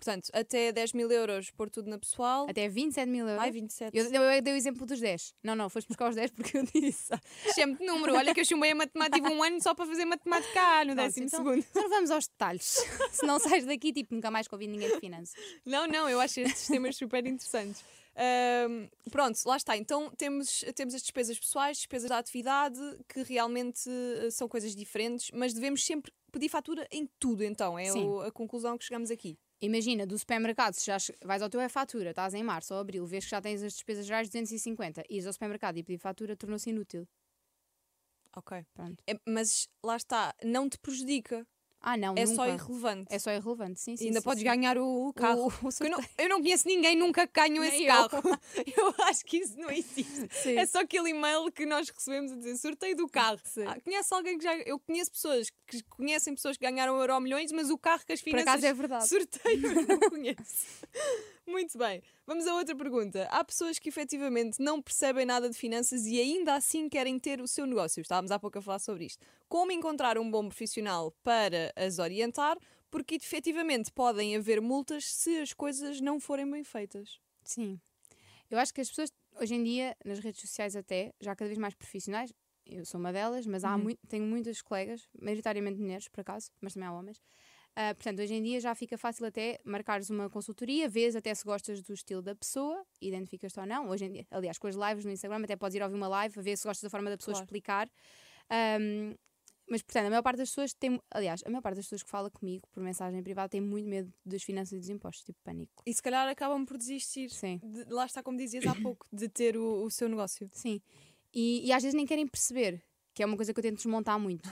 Speaker 1: Portanto, até 10 mil euros pôr tudo na pessoal.
Speaker 3: Até 27 mil euros.
Speaker 1: Ai, 27.
Speaker 3: Eu, eu, eu dei o exemplo dos 10. Não, não, foste buscar os 10 porque eu disse.
Speaker 1: Sempre de número. Olha que eu chumbei a matemática um ano só para fazer matemática cá no décimo
Speaker 3: então-
Speaker 1: segundo.
Speaker 3: Então vamos aos detalhes. Se não sais daqui, tipo, nunca mais convido ninguém de finanças.
Speaker 1: Não, não, eu acho estes sistemas super interessantes. Ahm, pronto, lá está. Então temos, temos as despesas pessoais, despesas da atividade, que realmente eh, são coisas diferentes, mas devemos sempre pedir fatura em tudo, então. É o- a conclusão que chegamos aqui.
Speaker 3: Imagina, do supermercado, se já vais ao teu e-fatura, estás em março ou abril, vês que já tens as despesas gerais de 250, ires ao supermercado e pedir fatura, tornou-se inútil.
Speaker 1: Ok.
Speaker 3: Pronto.
Speaker 1: É, mas lá está, não te prejudica.
Speaker 3: Ah, não,
Speaker 1: é
Speaker 3: nunca.
Speaker 1: só irrelevante.
Speaker 3: É só irrelevante, sim, sim.
Speaker 1: E ainda
Speaker 3: sim,
Speaker 1: podes
Speaker 3: sim.
Speaker 1: ganhar o, carro.
Speaker 3: O- o
Speaker 1: eu, não, eu não conheço ninguém nunca que ganhou esse
Speaker 3: eu.
Speaker 1: carro. Eu acho que isso não existe.
Speaker 3: Sim.
Speaker 1: É só aquele e-mail que nós recebemos a dizer sorteio do carro. Ah, conhece alguém que já. Eu conheço pessoas que conhecem pessoas que ganharam euro milhões, mas o carro que as
Speaker 3: Por
Speaker 1: finanças.
Speaker 3: acaso é verdade.
Speaker 1: Sorteio eu não conheço. Muito bem. Vamos a outra pergunta. Há pessoas que efetivamente não percebem nada de finanças e ainda assim querem ter o seu negócio. Estávamos há pouco a falar sobre isto. Como encontrar um bom profissional para as orientar? Porque efetivamente podem haver multas se as coisas não forem bem feitas.
Speaker 3: Sim. Eu acho que as pessoas, hoje em dia, nas redes sociais até, já cada vez mais profissionais, eu sou uma delas, mas há
Speaker 1: Uhum.
Speaker 3: mui- tenho muitas colegas, maioritariamente mulheres, por acaso, mas também há homens. Ah, portanto, hoje em dia já fica fácil até marcares uma consultoria, vês até se gostas do estilo da pessoa, identificas-te ou não. Hoje em dia, aliás, com as lives no Instagram, até podes ir ouvir uma live, ver se gostas da forma da pessoa
Speaker 1: Claro.
Speaker 3: explicar. Ahm, mas, portanto, a maior parte das pessoas tem, aliás, a maior parte das pessoas que fala comigo por mensagem privada tem muito medo das finanças e dos impostos, tipo pânico.
Speaker 1: E se calhar acabam por desistir.
Speaker 3: Sim.
Speaker 1: de- lá está, como dizias há pouco, de ter o, o seu negócio.
Speaker 3: Sim. E, e às vezes nem querem perceber, que é uma coisa que eu tento desmontar muito.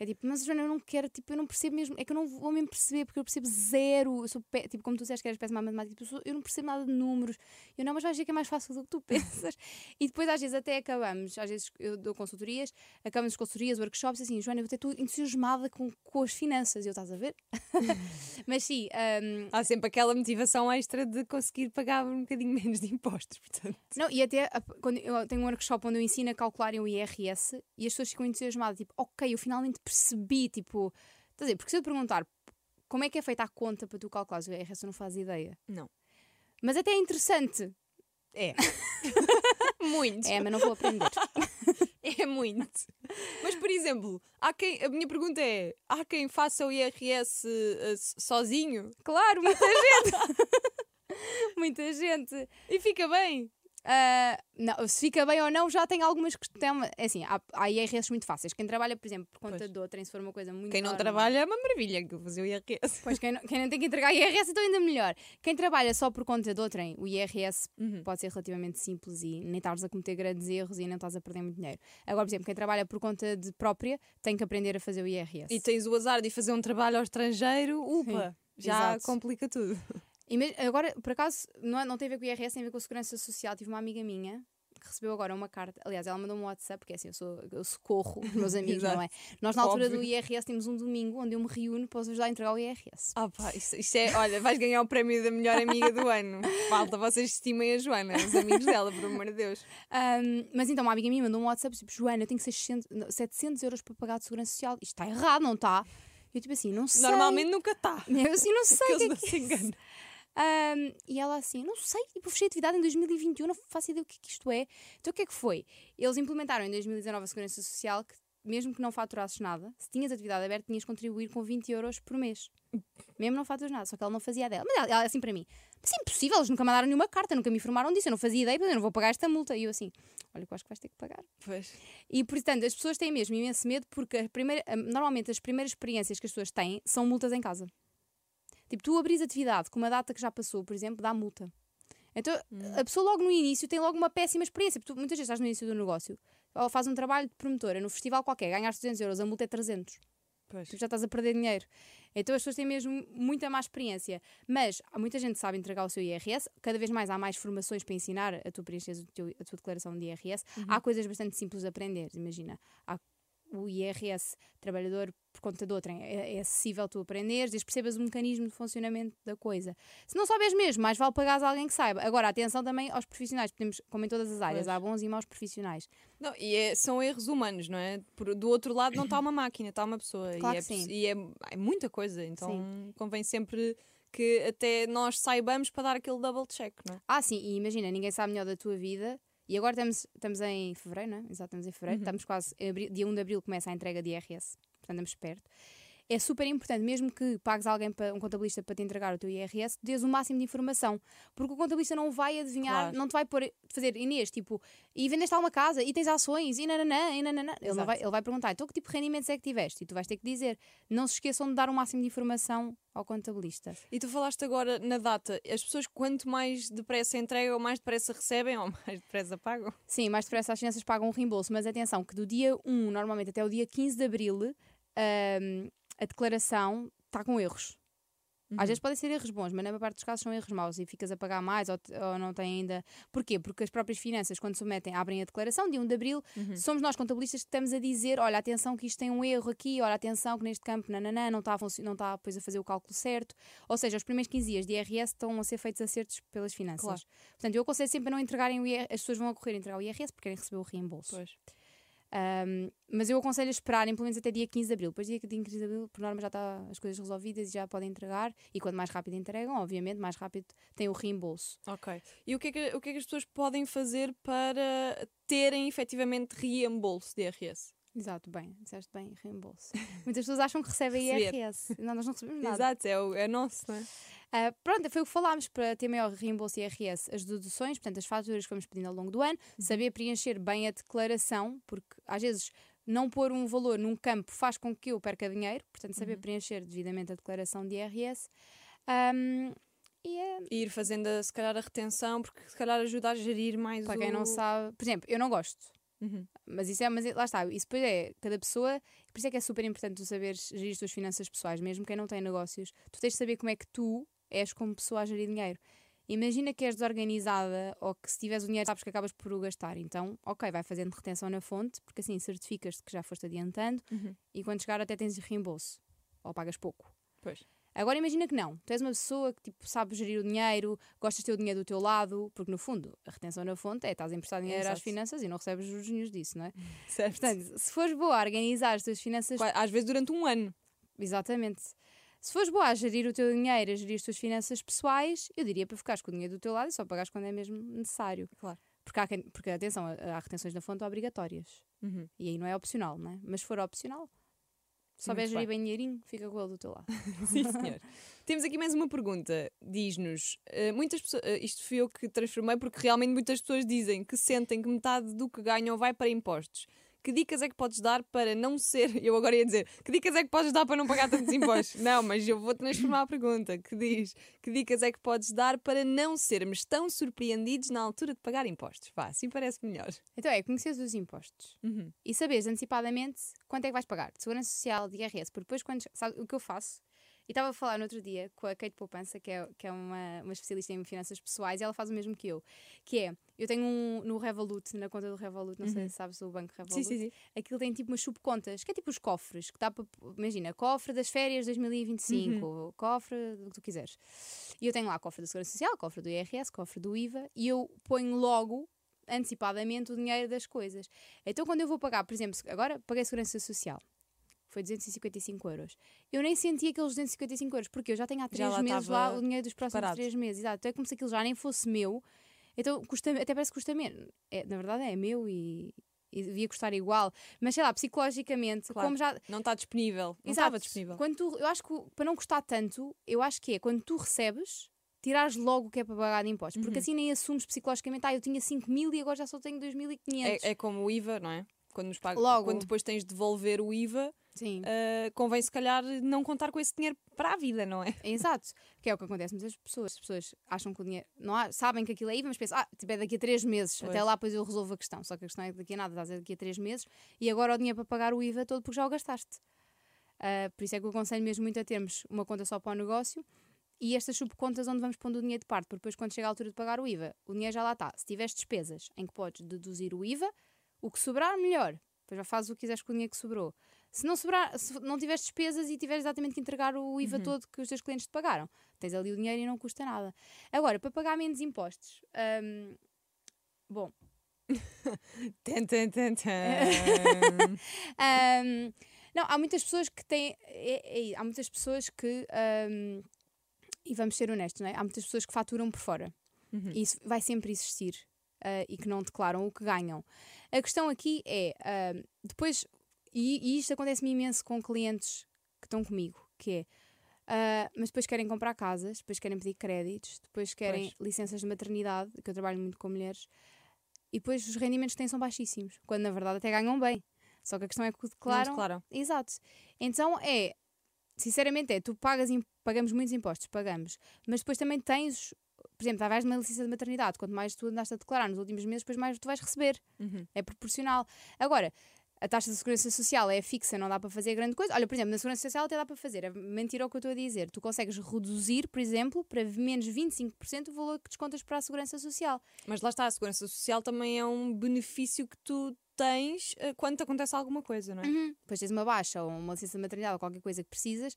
Speaker 3: É tipo, mas Joana, eu não quero, tipo, eu não percebo mesmo, é que eu não vou mesmo perceber, porque eu percebo zero. Eu sou, pé- tipo, como tu disseste que eras péssima matemática, tipo, eu, sou- eu não percebo nada de números. Eu não, mas vais ver que é mais fácil do que tu pensas. e depois, às vezes, até acabamos, às vezes eu dou consultorias, acabamos as consultorias, workshops, assim, Joana, eu até estou entusiasmada com, com as finanças. E eu estás a ver? mas sim, hum,
Speaker 1: Há sempre aquela motivação extra de conseguir pagar um bocadinho menos de impostos, portanto.
Speaker 3: Não, e até quando eu tenho um workshop onde eu ensino a calcularem o IRS e as pessoas ficam entusiasmadas, tipo, ok, eu finalmente percebi, tipo, estás a dizer, porque se eu te perguntar como é que é feita a conta para tu calculares o IRS, eu não fazes ideia.
Speaker 1: Não.
Speaker 3: Mas até é interessante.
Speaker 1: É. muito.
Speaker 3: É, mas não vou aprender.
Speaker 1: É muito. Mas, por exemplo, há quem, a minha pergunta é: há quem faça o IRS eh, s- sozinho
Speaker 3: claro, muita gente. muita gente.
Speaker 1: e fica bem?
Speaker 3: Ah, não, se fica bem ou não, já tem algumas questões. É assim, há, há IRS muito fáceis. Quem trabalha, por exemplo, por conta
Speaker 1: Pois.
Speaker 3: de outrem, se for uma coisa muito
Speaker 1: Quem não trabalha é uma maravilha que fazer o IRS.
Speaker 3: Pois quem não, quem não tem que entregar IRS então ainda melhor. Quem trabalha só por conta de outrem, o IRS
Speaker 1: Uhum.
Speaker 3: pode ser relativamente simples e nem estás a cometer grandes erros e nem estás a perder muito dinheiro. Agora, por exemplo, quem trabalha por conta de própria tem que aprender a fazer o IRS.
Speaker 1: E tens o azar de fazer um trabalho ao estrangeiro, upa, já
Speaker 3: exato.
Speaker 1: complica tudo.
Speaker 3: Agora, por acaso, não, é- não tem a ver com o IRS, tem a ver com a segurança social. Tive uma amiga minha que recebeu agora uma carta. Aliás, ela mandou-me um WhatsApp, porque é assim, eu, sou, eu socorro os meus amigos, não é? Nós, na altura do
Speaker 1: Óbvio.
Speaker 3: IRS, temos um domingo onde eu me reúno para os ajudar a entregar o IRS.
Speaker 1: Ah pá, isto, isto é, olha, vais ganhar o prémio da melhor amiga do ano. Falta vocês estimem a Joana, os amigos dela, por amor de Deus.
Speaker 3: Ahm, mas então, uma amiga minha mandou um WhatsApp tipo: Joana, eu tenho 600, não, 700 euros para pagar de segurança social. Isto está errado, não está? Eu, tipo assim, não sei.
Speaker 1: Normalmente nunca está.
Speaker 3: Eu assim, não sei.
Speaker 1: Que
Speaker 3: que
Speaker 1: eles
Speaker 3: é que Ahm, e ela assim, não sei, tipo, fechei atividade em 2021, não faço ideia o que, é que isto é. Então o que é que foi? Eles implementaram em 2019 a Segurança Social que, mesmo que não faturasses nada, se tinhas atividade aberta, tinhas de contribuir com 20 euros por mês. Mesmo não faturas nada, só que ela não fazia dela. Mas ela, ela assim para mim, mas é impossível, eles nunca mandaram nenhuma carta, nunca me informaram disso, eu não fazia ideia, eu não vou pagar esta multa. E eu assim, olha, eu acho que vais ter que pagar.
Speaker 1: Pois.
Speaker 3: E, portanto, as pessoas têm mesmo imenso medo porque primeira, normalmente as primeiras experiências que as pessoas têm são multas em casa. Tipo, tu abris atividade com uma data que já passou, por exemplo, dá multa. Então, a pessoa logo no início tem logo uma péssima experiência. Porque tu, muitas vezes estás no início do negócio, ou faz um trabalho de promotora num festival qualquer, ganhaste 200 euros, a multa é 300.
Speaker 1: Pois.
Speaker 3: Tu já estás a perder dinheiro. Então as pessoas têm mesmo muita má experiência. Mas há muita gente que sabe entregar o seu IRS, cada vez mais há mais formações para ensinar a tu teu- a tua declaração de IRS. Há coisas bastante simples de aprender. Imagina, há o IRS trabalhador por conta de outrem é, é acessível tu aprenderes, desde percebas o mecanismo de funcionamento da coisa. Se não sabes mesmo, mais vale pagares a alguém que saiba. Agora, atenção também aos profissionais, podemos, como em todas as áreas,
Speaker 1: Pois.
Speaker 3: há bons e maus profissionais.
Speaker 1: Não, e é- são erros humanos, não é? Por- do outro lado não está uma máquina, está uma pessoa.
Speaker 3: Claro
Speaker 1: e é,
Speaker 3: sim.
Speaker 1: e é, é muita coisa, então convém sempre que até nós saibamos para dar aquele double check, não é?
Speaker 3: Ah, sim, e imagina, ninguém sabe melhor da tua vida. E agora estamos, estamos em fevereiro, não é? Exato, estamos em fevereiro. Estamos quase. abril- dia 1 de abril começa a entrega de IRS, portanto estamos perto. É super importante, mesmo que pagues alguém, para, um contabilista, para te entregar o teu IRS, dês o máximo de informação. Porque o contabilista não vai adivinhar,
Speaker 1: Claro.
Speaker 3: não te vai pôr, fazer Inês, tipo, e vendeste alguma casa, e tens ações, e nananã, e nananã. Ele, não vai, ele vai perguntar, então que tipo de rendimentos é que tiveste? E tu vais ter que dizer. Não se esqueçam de dar o máximo de informação ao contabilista.
Speaker 1: E tu falaste agora na data, as pessoas quanto mais depressa entregam, mais depressa recebem ou mais depressa pagam?
Speaker 3: Sim, mais depressa as finanças pagam um reembolso, mas atenção que do dia 1, normalmente até o dia 15 de abril, ahm, a declaração está com erros. Às vezes podem ser erros bons, mas na maior parte dos casos são erros maus e ficas a pagar mais ou, ou não tem ainda. Porquê? Porque as próprias finanças, quando submetem, abrem a declaração dia 1 de abril, somos nós contabilistas que estamos a dizer: olha, atenção que isto tem um erro aqui, olha, atenção que neste campo nananã, não está a, não está depois a fazer o cálculo certo. Ou seja, os primeiros 15 dias de IRS estão a ser feitos acertos pelas finanças.
Speaker 1: Claro.
Speaker 3: Portanto, eu aconselho sempre a não entregarem o IRS, as pessoas vão a correr a entregar o IRS porque querem receber o reembolso.
Speaker 1: Pois.
Speaker 3: Um, mas eu aconselho a esperarem pelo menos até dia 15 de abril. Depois, dia 15 de abril, por norma, já está as coisas resolvidas e já podem entregar. E quanto mais rápido entregam, obviamente, mais rápido tem o reembolso.
Speaker 1: Ok. E o que, é que, o que é que as pessoas podem fazer para terem efetivamente reembolso de IRS?
Speaker 3: Exato, bem, disseste bem, reembolso. Muitas pessoas acham que recebem. IRS. Não, nós não recebemos nada.
Speaker 1: Exato, é, o, é nosso, não é?
Speaker 3: Ah, pronto, foi o que falámos para ter maior reembolso IRS, as deduções, portanto, as faturas que vamos pedindo ao longo do ano, saber preencher bem a declaração, porque às vezes não pôr um valor num campo faz com que eu perca dinheiro, portanto, saber preencher devidamente a declaração de IRS. Ahm, e é,
Speaker 1: ir fazendo, a, se calhar, a retenção, porque se calhar ajuda a gerir mais
Speaker 3: para
Speaker 1: o...
Speaker 3: quem não sabe, por exemplo, eu não gosto.
Speaker 1: Uhum.
Speaker 3: Mas isso é, mas lá está, isso depois é cada pessoa, por isso é que é super importante tu saberes gerir as tuas finanças pessoais, mesmo quem não tem negócios, tu tens de saber como é que tu és como pessoa a gerir dinheiro. Imagina que és desorganizada ou que se tiveres o dinheiro sabes que acabas por o gastar. Então, ok, vai fazendo retenção na fonte, porque assim certificas-te que já foste adiantando
Speaker 1: Uhum.
Speaker 3: e quando chegar até tens reembolso. Ou pagas pouco.
Speaker 1: Pois.
Speaker 3: Agora imagina que não. Tu és uma pessoa que tipo, sabe gerir o dinheiro, gostas de ter o dinheiro do teu lado, porque no fundo a retenção na fonte é estás a emprestar dinheiro às
Speaker 1: Exato.
Speaker 3: finanças e não recebes os juros disso, não é?
Speaker 1: Certo.
Speaker 3: Portanto, se fores boa a organizar as tuas finanças,
Speaker 1: Às vezes durante um ano.
Speaker 3: exatamente. Se fores boa a gerir o teu dinheiro, a gerir as tuas finanças pessoais, eu diria para ficares com o dinheiro do teu lado e só pagares quando é mesmo necessário.
Speaker 1: Claro.
Speaker 3: Porque, há quem- porque atenção, há retenções na fonte obrigatórias.
Speaker 1: Uhum.
Speaker 3: E aí não é opcional, não é? Mas se for opcional, souberes gerir
Speaker 1: bem.
Speaker 3: bem dinheirinho, fica com ele do teu lado.
Speaker 1: Sim, senhor. Temos aqui mais uma pergunta. Diz-nos, eh, muitas pessoas, eh, isto fui eu que transformei, porque realmente muitas pessoas dizem que sentem que metade do que ganham vai para impostos. Que dicas é que podes dar para não ser. Eu agora ia dizer, que dicas é que podes dar para não pagar tantos impostos? não, mas eu vou transformar a pergunta. Que diz, que dicas é que podes dar para não sermos tão surpreendidos na altura de pagar impostos? Vá, assim parece melhor.
Speaker 3: Então é conhecer os impostos.
Speaker 1: Uhum.
Speaker 3: e saberes antecipadamente quanto é que vais pagar de segurança social, de IRS, porque depois quando sabe o que eu faço e estava a falar no outro dia com a Kate Poupança, que é, que é uma, uma especialista em finanças pessoais, e ela faz o mesmo que eu, que é, eu tenho um no Revolut, na conta do Revolut, não sei se sabes o banco Revolut,
Speaker 1: Sim, sim, sim.
Speaker 3: aquilo tem tipo umas subcontas, que é tipo os cofres, que dá para, imagina, cofre das férias 2025, cofre do que tu quiseres. E eu tenho lá cofre da Segurança Social, cofre do IRS, cofre do IVA, e eu ponho logo antecipadamente o dinheiro das coisas. Então, quando eu vou pagar, por exemplo, agora paguei Segurança Social, foi 255 euros. Eu nem senti aqueles 255 euros, porque eu já tenho há três
Speaker 1: lá
Speaker 3: meses
Speaker 1: estava
Speaker 3: lá o dinheiro dos próximos
Speaker 1: preparado.
Speaker 3: três meses. Exato. Então é como se aquilo já nem fosse meu. Então, custa, até parece que custa menos. É, na verdade, é meu e, e devia custar igual. Mas sei lá, psicologicamente,
Speaker 1: Claro.
Speaker 3: como já.
Speaker 1: Não está disponível. Não estava disponível.
Speaker 3: Quando tu, eu acho que para não custar tanto, eu acho que é quando tu recebes, tirares logo o que é para pagar de impostos. Porque
Speaker 1: Uhum.
Speaker 3: assim nem assumes psicologicamente, ah, eu tinha 5 mil e agora já só tenho 2.500.
Speaker 1: É, é como o IVA, não é? Quando, nos paga,
Speaker 3: Logo.
Speaker 1: quando depois tens de devolver o IVA,
Speaker 3: Sim.
Speaker 1: uh, convém se calhar não contar com esse dinheiro para a vida, não é?
Speaker 3: Exato, que é o que acontece muitas pessoas. As pessoas acham que o dinheiro. Não há, sabem que aquilo é IVA, mas pensam, ah, tipo, é daqui a três meses.
Speaker 1: Pois.
Speaker 3: Até lá, depois eu resolvo a questão. Só que a questão é que daqui a nada, estás daqui a três meses e agora o dinheiro para pagar o IVA todo porque já o gastaste. Ah, por isso é que eu aconselho mesmo muito a termos uma conta só para o negócio e estas subcontas onde vamos pondo o dinheiro de parte, porque depois quando chega a altura de pagar o IVA, o dinheiro já lá está. Se tiveres despesas em que podes deduzir o IVA, o que sobrar, melhor. Depois já fazes o que quiseres com o dinheiro que sobrou. Se não, sobrar, se não tiveres despesas e tiveres exatamente que entregar o IVA todo que os teus clientes te pagaram, tens ali o dinheiro e não custa nada. Agora, para pagar menos impostos, hum, bom,
Speaker 1: Tan, tan, tan, tan.
Speaker 3: Ahm, não, há muitas pessoas que têm. é- é- há muitas pessoas que. ahm, e vamos ser honestos, não é? Há muitas pessoas que faturam por fora.
Speaker 1: Uhum.
Speaker 3: E isso vai sempre existir. ah, e que não declaram o que ganham. A questão aqui é. ahm, depois. E, e isto acontece-me imenso com clientes que estão comigo, que é. ah, mas depois querem comprar casas, depois querem pedir créditos, depois querem licenças de maternidade, que eu trabalho muito com mulheres, e depois os rendimentos que têm são baixíssimos, quando na verdade até ganham bem. Só que a questão é que declaram.
Speaker 1: declaram.
Speaker 3: Exato. Então é, sinceramente, é, tu pagas, pagamos muitos impostos, pagamos, mas depois também tens, por exemplo, vais numa licença de maternidade, quanto mais tu andaste a declarar nos últimos meses, depois mais tu vais receber.
Speaker 1: Uhum.
Speaker 3: É proporcional. Agora, a taxa de segurança social é fixa, não dá para fazer grande coisa. Olha, por exemplo, na segurança social até dá para fazer. É mentira o que eu estou a dizer. Tu consegues reduzir, por exemplo, para menos 25% o valor que descontas para a segurança social.
Speaker 1: Mas lá está, a segurança social também é um benefício que tu tens eh, quando te acontece alguma coisa, não é?
Speaker 3: Uhum. Depois tens uma baixa ou uma licença de maternidade ou qualquer coisa que precisas,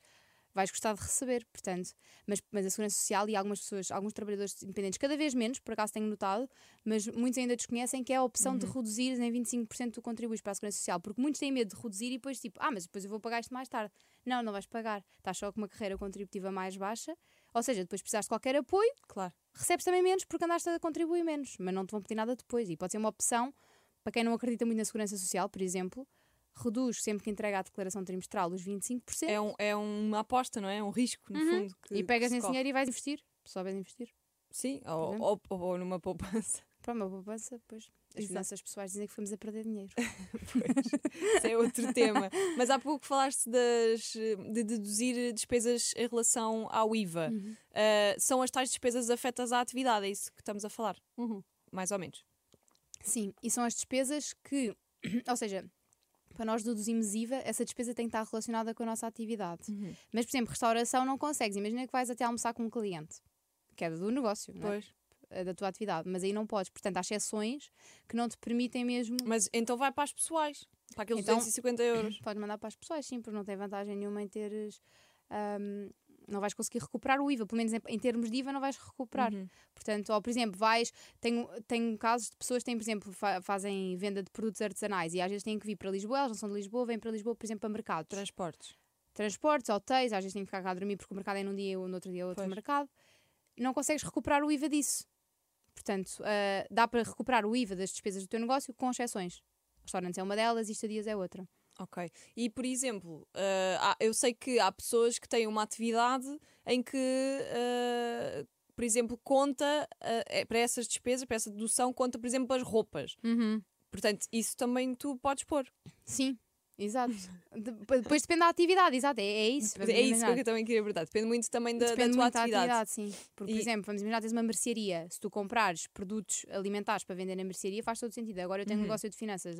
Speaker 3: vais gostar de receber, portanto. Mas, mas a Segurança Social e algumas pessoas, alguns trabalhadores independentes, cada vez menos, por acaso tenho notado, mas muitos ainda desconhecem que é a opção de reduzir em 25% do contribuis para a Segurança Social, porque muitos têm medo de reduzir e depois tipo, ah, mas depois eu vou pagar isto mais tarde. Não, não vais pagar. Estás só com uma carreira contributiva mais baixa, ou seja, depois precisaste de qualquer apoio,
Speaker 1: Claro.
Speaker 3: recebes também menos porque andaste a contribuir menos, mas não te vão pedir nada depois. E pode ser uma opção para quem não acredita muito na segurança social, por exemplo, reduz sempre que entrega a declaração trimestral os 25%
Speaker 1: É, um, é uma aposta, não é? É um risco, no
Speaker 3: Uhum.
Speaker 1: fundo. que-
Speaker 3: e pegas nesse dinheiro e vais investir. Souberes investir.
Speaker 1: Sim, ou, ou, ou- numa poupança.
Speaker 3: Para uma poupança, depois as
Speaker 1: Exato.
Speaker 3: finanças pessoais dizem que fomos a perder dinheiro.
Speaker 1: Isso é outro tema. Mas há pouco falaste das, de deduzir despesas em relação ao IVA.
Speaker 3: Uhum.
Speaker 1: Ah, são as tais despesas afetas à atividade, é isso que estamos a falar? Mais ou menos.
Speaker 3: Sim, e são as despesas que, ou seja, para nós deduzimos IVA, essa despesa tem que estar relacionada com a nossa atividade. Mas, por exemplo, restauração não consegues. Imagina que vais até almoçar com um cliente, que é do negócio, é?
Speaker 1: Pois.
Speaker 3: É da tua atividade, mas aí não podes. Portanto, há exceções que não te permitem mesmo.
Speaker 1: Mas então vai para as pessoais. Para aqueles
Speaker 3: Então-
Speaker 1: 250 euros.
Speaker 3: Podes mandar para as pessoas, sim, porque não tem vantagem nenhuma em teres. ahm, não vais conseguir recuperar o IVA, pelo menos em, em termos de IVA não vais recuperar.
Speaker 1: Uhum.
Speaker 3: Portanto, ou por exemplo, vais. Tenho, tenho casos de pessoas que têm, por exemplo, fa- fazem venda de produtos artesanais e às vezes têm que vir para Lisboa, elas não são de Lisboa, vêm para Lisboa, por exemplo, para mercados.
Speaker 1: Transportes.
Speaker 3: Transportes, hotéis, às vezes têm que ficar cá a dormir porque o mercado é num dia ou no outro dia é outro
Speaker 1: Pois.
Speaker 3: mercado. Não consegues recuperar o IVA disso. Portanto, ah, dá para recuperar o IVA das despesas do teu negócio com exceções. Restaurantes é uma delas e estadias é outra.
Speaker 1: Ok. E, por exemplo, há- eu sei que há pessoas que têm uma atividade em que, ah, por exemplo, conta é, para essas despesas, para essa dedução, conta, por exemplo, as roupas. Portanto, isso também tu podes pôr.
Speaker 3: Sim, exato. De- Depois depende da atividade, exato. É, é isso.
Speaker 1: É isso que eu também queria perguntar. Depende muito também da, da
Speaker 3: Depende
Speaker 1: tua
Speaker 3: muito
Speaker 1: atividade.
Speaker 3: da atividade, sim. Porque, por
Speaker 1: E-
Speaker 3: exemplo, vamos imaginar, tens uma mercearia. Se tu comprares produtos alimentares para vender na mercearia, faz todo sentido. Agora eu tenho um
Speaker 1: Uhum.
Speaker 3: negócio de finanças.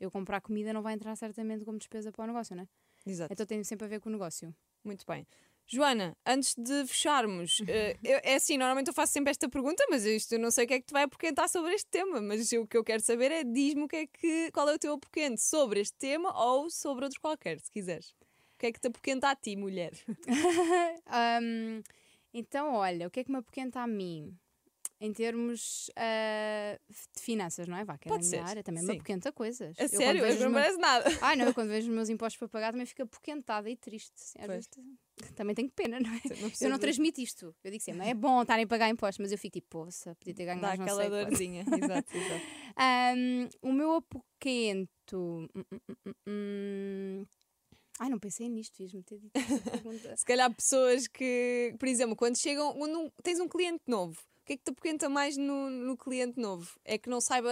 Speaker 3: Eu comprar comida não vai entrar certamente como despesa para o negócio, não é?
Speaker 1: Exato.
Speaker 3: Então tem sempre a ver com o negócio.
Speaker 1: Muito bem. Joana, antes de fecharmos, eh, eu- é assim, normalmente eu faço sempre esta pergunta, mas isto eu não sei o que é que te vai apoquentar sobre este tema, mas o que eu quero saber é diz-me o que é que, qual é o teu apoquente sobre este tema ou sobre outro qualquer, se quiseres. O que é que te apoquenta a ti, mulher?
Speaker 3: Ahm, então, olha, o que é que me apoquenta a mim? Em termos ah, de finanças, não é? Vá, que é
Speaker 1: Pode ser,
Speaker 3: área, também
Speaker 1: sim.
Speaker 3: me apoquenta coisas.
Speaker 1: A
Speaker 3: Eu
Speaker 1: sério?
Speaker 3: os
Speaker 1: não
Speaker 3: meus-
Speaker 1: parece nada.
Speaker 3: Ai, não, eu quando vejo os meus impostos para pagar também fico apoquentada e triste. Assim, às
Speaker 1: Pois.
Speaker 3: vezes também tenho pena, não é?
Speaker 1: Não
Speaker 3: Eu não transmito isto. Eu digo sempre, é bom estarem a pagar impostos, mas eu fico tipo, poça, podia ter ganho
Speaker 1: Dá
Speaker 3: mais não
Speaker 1: aquela dorzinha. exato, exato.
Speaker 3: Ahm, o meu apoquento. hum, hum, hum. Ai, não pensei nisto, fiz-me ter dito essa pergunta.
Speaker 1: Se calhar pessoas que, por exemplo, quando chegam, um- tens um cliente novo, o que é que te apoquenta mais no, no cliente novo? É que não saiba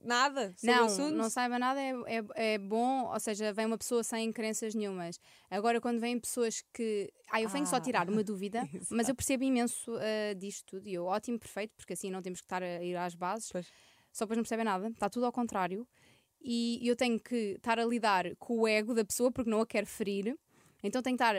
Speaker 1: nada sobre o
Speaker 3: Não,
Speaker 1: assunto?
Speaker 3: não saiba nada é, é, é bom, ou seja, vem uma pessoa sem crenças nenhumas. Agora, quando vêm pessoas que. Ah, eu venho só
Speaker 1: Ah,
Speaker 3: tirar uma dúvida, mas eu percebo imenso ah, disto tudo e eu, ótimo, perfeito, porque assim não temos que estar a ir às bases.
Speaker 1: Pois.
Speaker 3: Só depois não percebem nada, está tudo ao contrário. E eu tenho que estar a lidar com o ego da pessoa porque não a quero ferir. Então tenho que estar.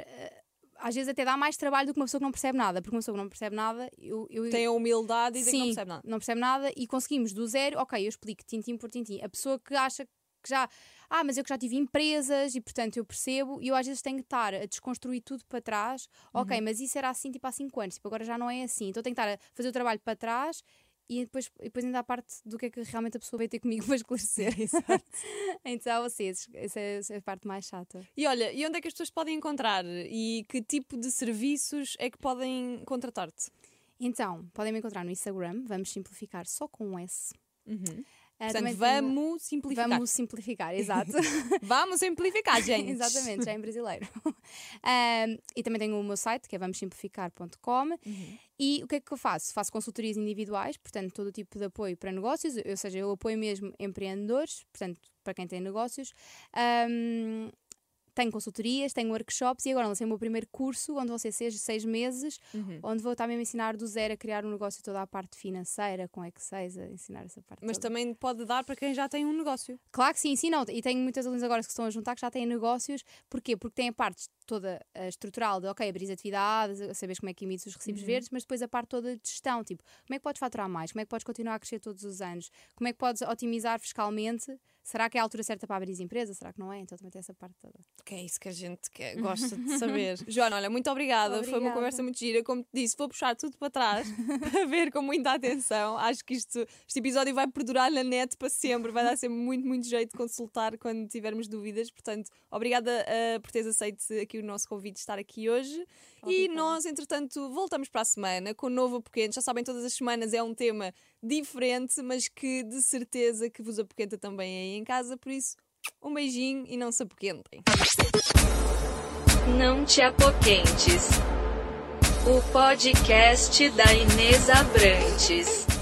Speaker 3: Às vezes até dá mais trabalho do que uma pessoa que não percebe nada, porque uma pessoa que não percebe nada, eu, eu,
Speaker 1: Tem a humildade e dizer que
Speaker 3: Sim,
Speaker 1: não percebe nada.
Speaker 3: não percebe nada e conseguimos do zero, ok, eu explico tintim por tintim. A pessoa que acha que já. Ah, mas eu que já tive empresas e portanto eu percebo, e eu às vezes tenho que estar a desconstruir tudo para trás. Ok, mas isso era assim tipo há 5 anos, tipo, agora já não é assim. Então tenho que estar a fazer o trabalho para trás e depois, e depois ainda a parte do que é que realmente a pessoa veio ter comigo para esclarecer.
Speaker 1: Exato.
Speaker 3: então, vocês, essa é, é a parte mais chata.
Speaker 1: E olha, e onde é que as pessoas podem encontrar? E que tipo de serviços é que podem contratar-te?
Speaker 3: Então, podem me encontrar no Instagram, vamos simplificar só com um S.
Speaker 1: Uhum.
Speaker 3: Ah,
Speaker 1: Portanto, vamos simplificar.
Speaker 3: Vamos simplificar, exato.
Speaker 1: Vamos simplificar, gente.
Speaker 3: Exatamente, já em brasileiro. Ahm, e também tenho o meu site, que é vamossimplificar.com.
Speaker 1: Uhum.
Speaker 3: E o que é que eu faço? Faço consultorias individuais, portanto, todo tipo de apoio para negócios, ou seja, eu apoio mesmo empreendedores, portanto, para quem tem negócios. Ahm, tenho consultorias, tenho workshops e agora lancei o meu primeiro curso, onde vão ser seis, seis meses,
Speaker 1: Uhum.
Speaker 3: onde vou estar mesmo a ensinar do zero a criar um negócio, toda a parte financeira, com Excel, a ensinar essa parte
Speaker 1: Mas
Speaker 3: toda.
Speaker 1: também pode dar para quem já tem um negócio.
Speaker 3: Claro que sim, sim, não. E tenho muitas alunas agora que estão a juntar que já têm negócios. Porquê? Porque têm a parte toda eh, estrutural de, ok, abrir atividades, saberes como é que emites os recibos verdes, mas depois a parte toda de gestão, tipo, como é que podes faturar mais? Como é que podes continuar a crescer todos os anos? Como é que podes otimizar fiscalmente? Será que é a altura certa para abrir as empresas? Será que não é? Então também tem essa parte toda.
Speaker 1: Que é isso que a gente quer, gosta de saber. Joana, olha, muito obrigada. Foi uma
Speaker 3: Obrigada.
Speaker 1: conversa muito gira. Como te disse, vou puxar tudo para trás para ver com muita atenção. Acho que isto, este episódio vai perdurar na net para sempre. Vai dar sempre muito, muito jeito de consultar quando tivermos dúvidas. Portanto, obrigada ah, por teres aceito aqui o nosso convite de estar aqui hoje. E
Speaker 3: Obrigada.
Speaker 1: nós, entretanto, voltamos para a semana com um novo Apoquente. Já sabem, todas as semanas é um tema diferente, mas que de certeza que vos apoquenta também aí em casa. Por isso, um beijinho e não se apoquentem.
Speaker 2: Não te apoquentes. O podcast da Inês Abrantes.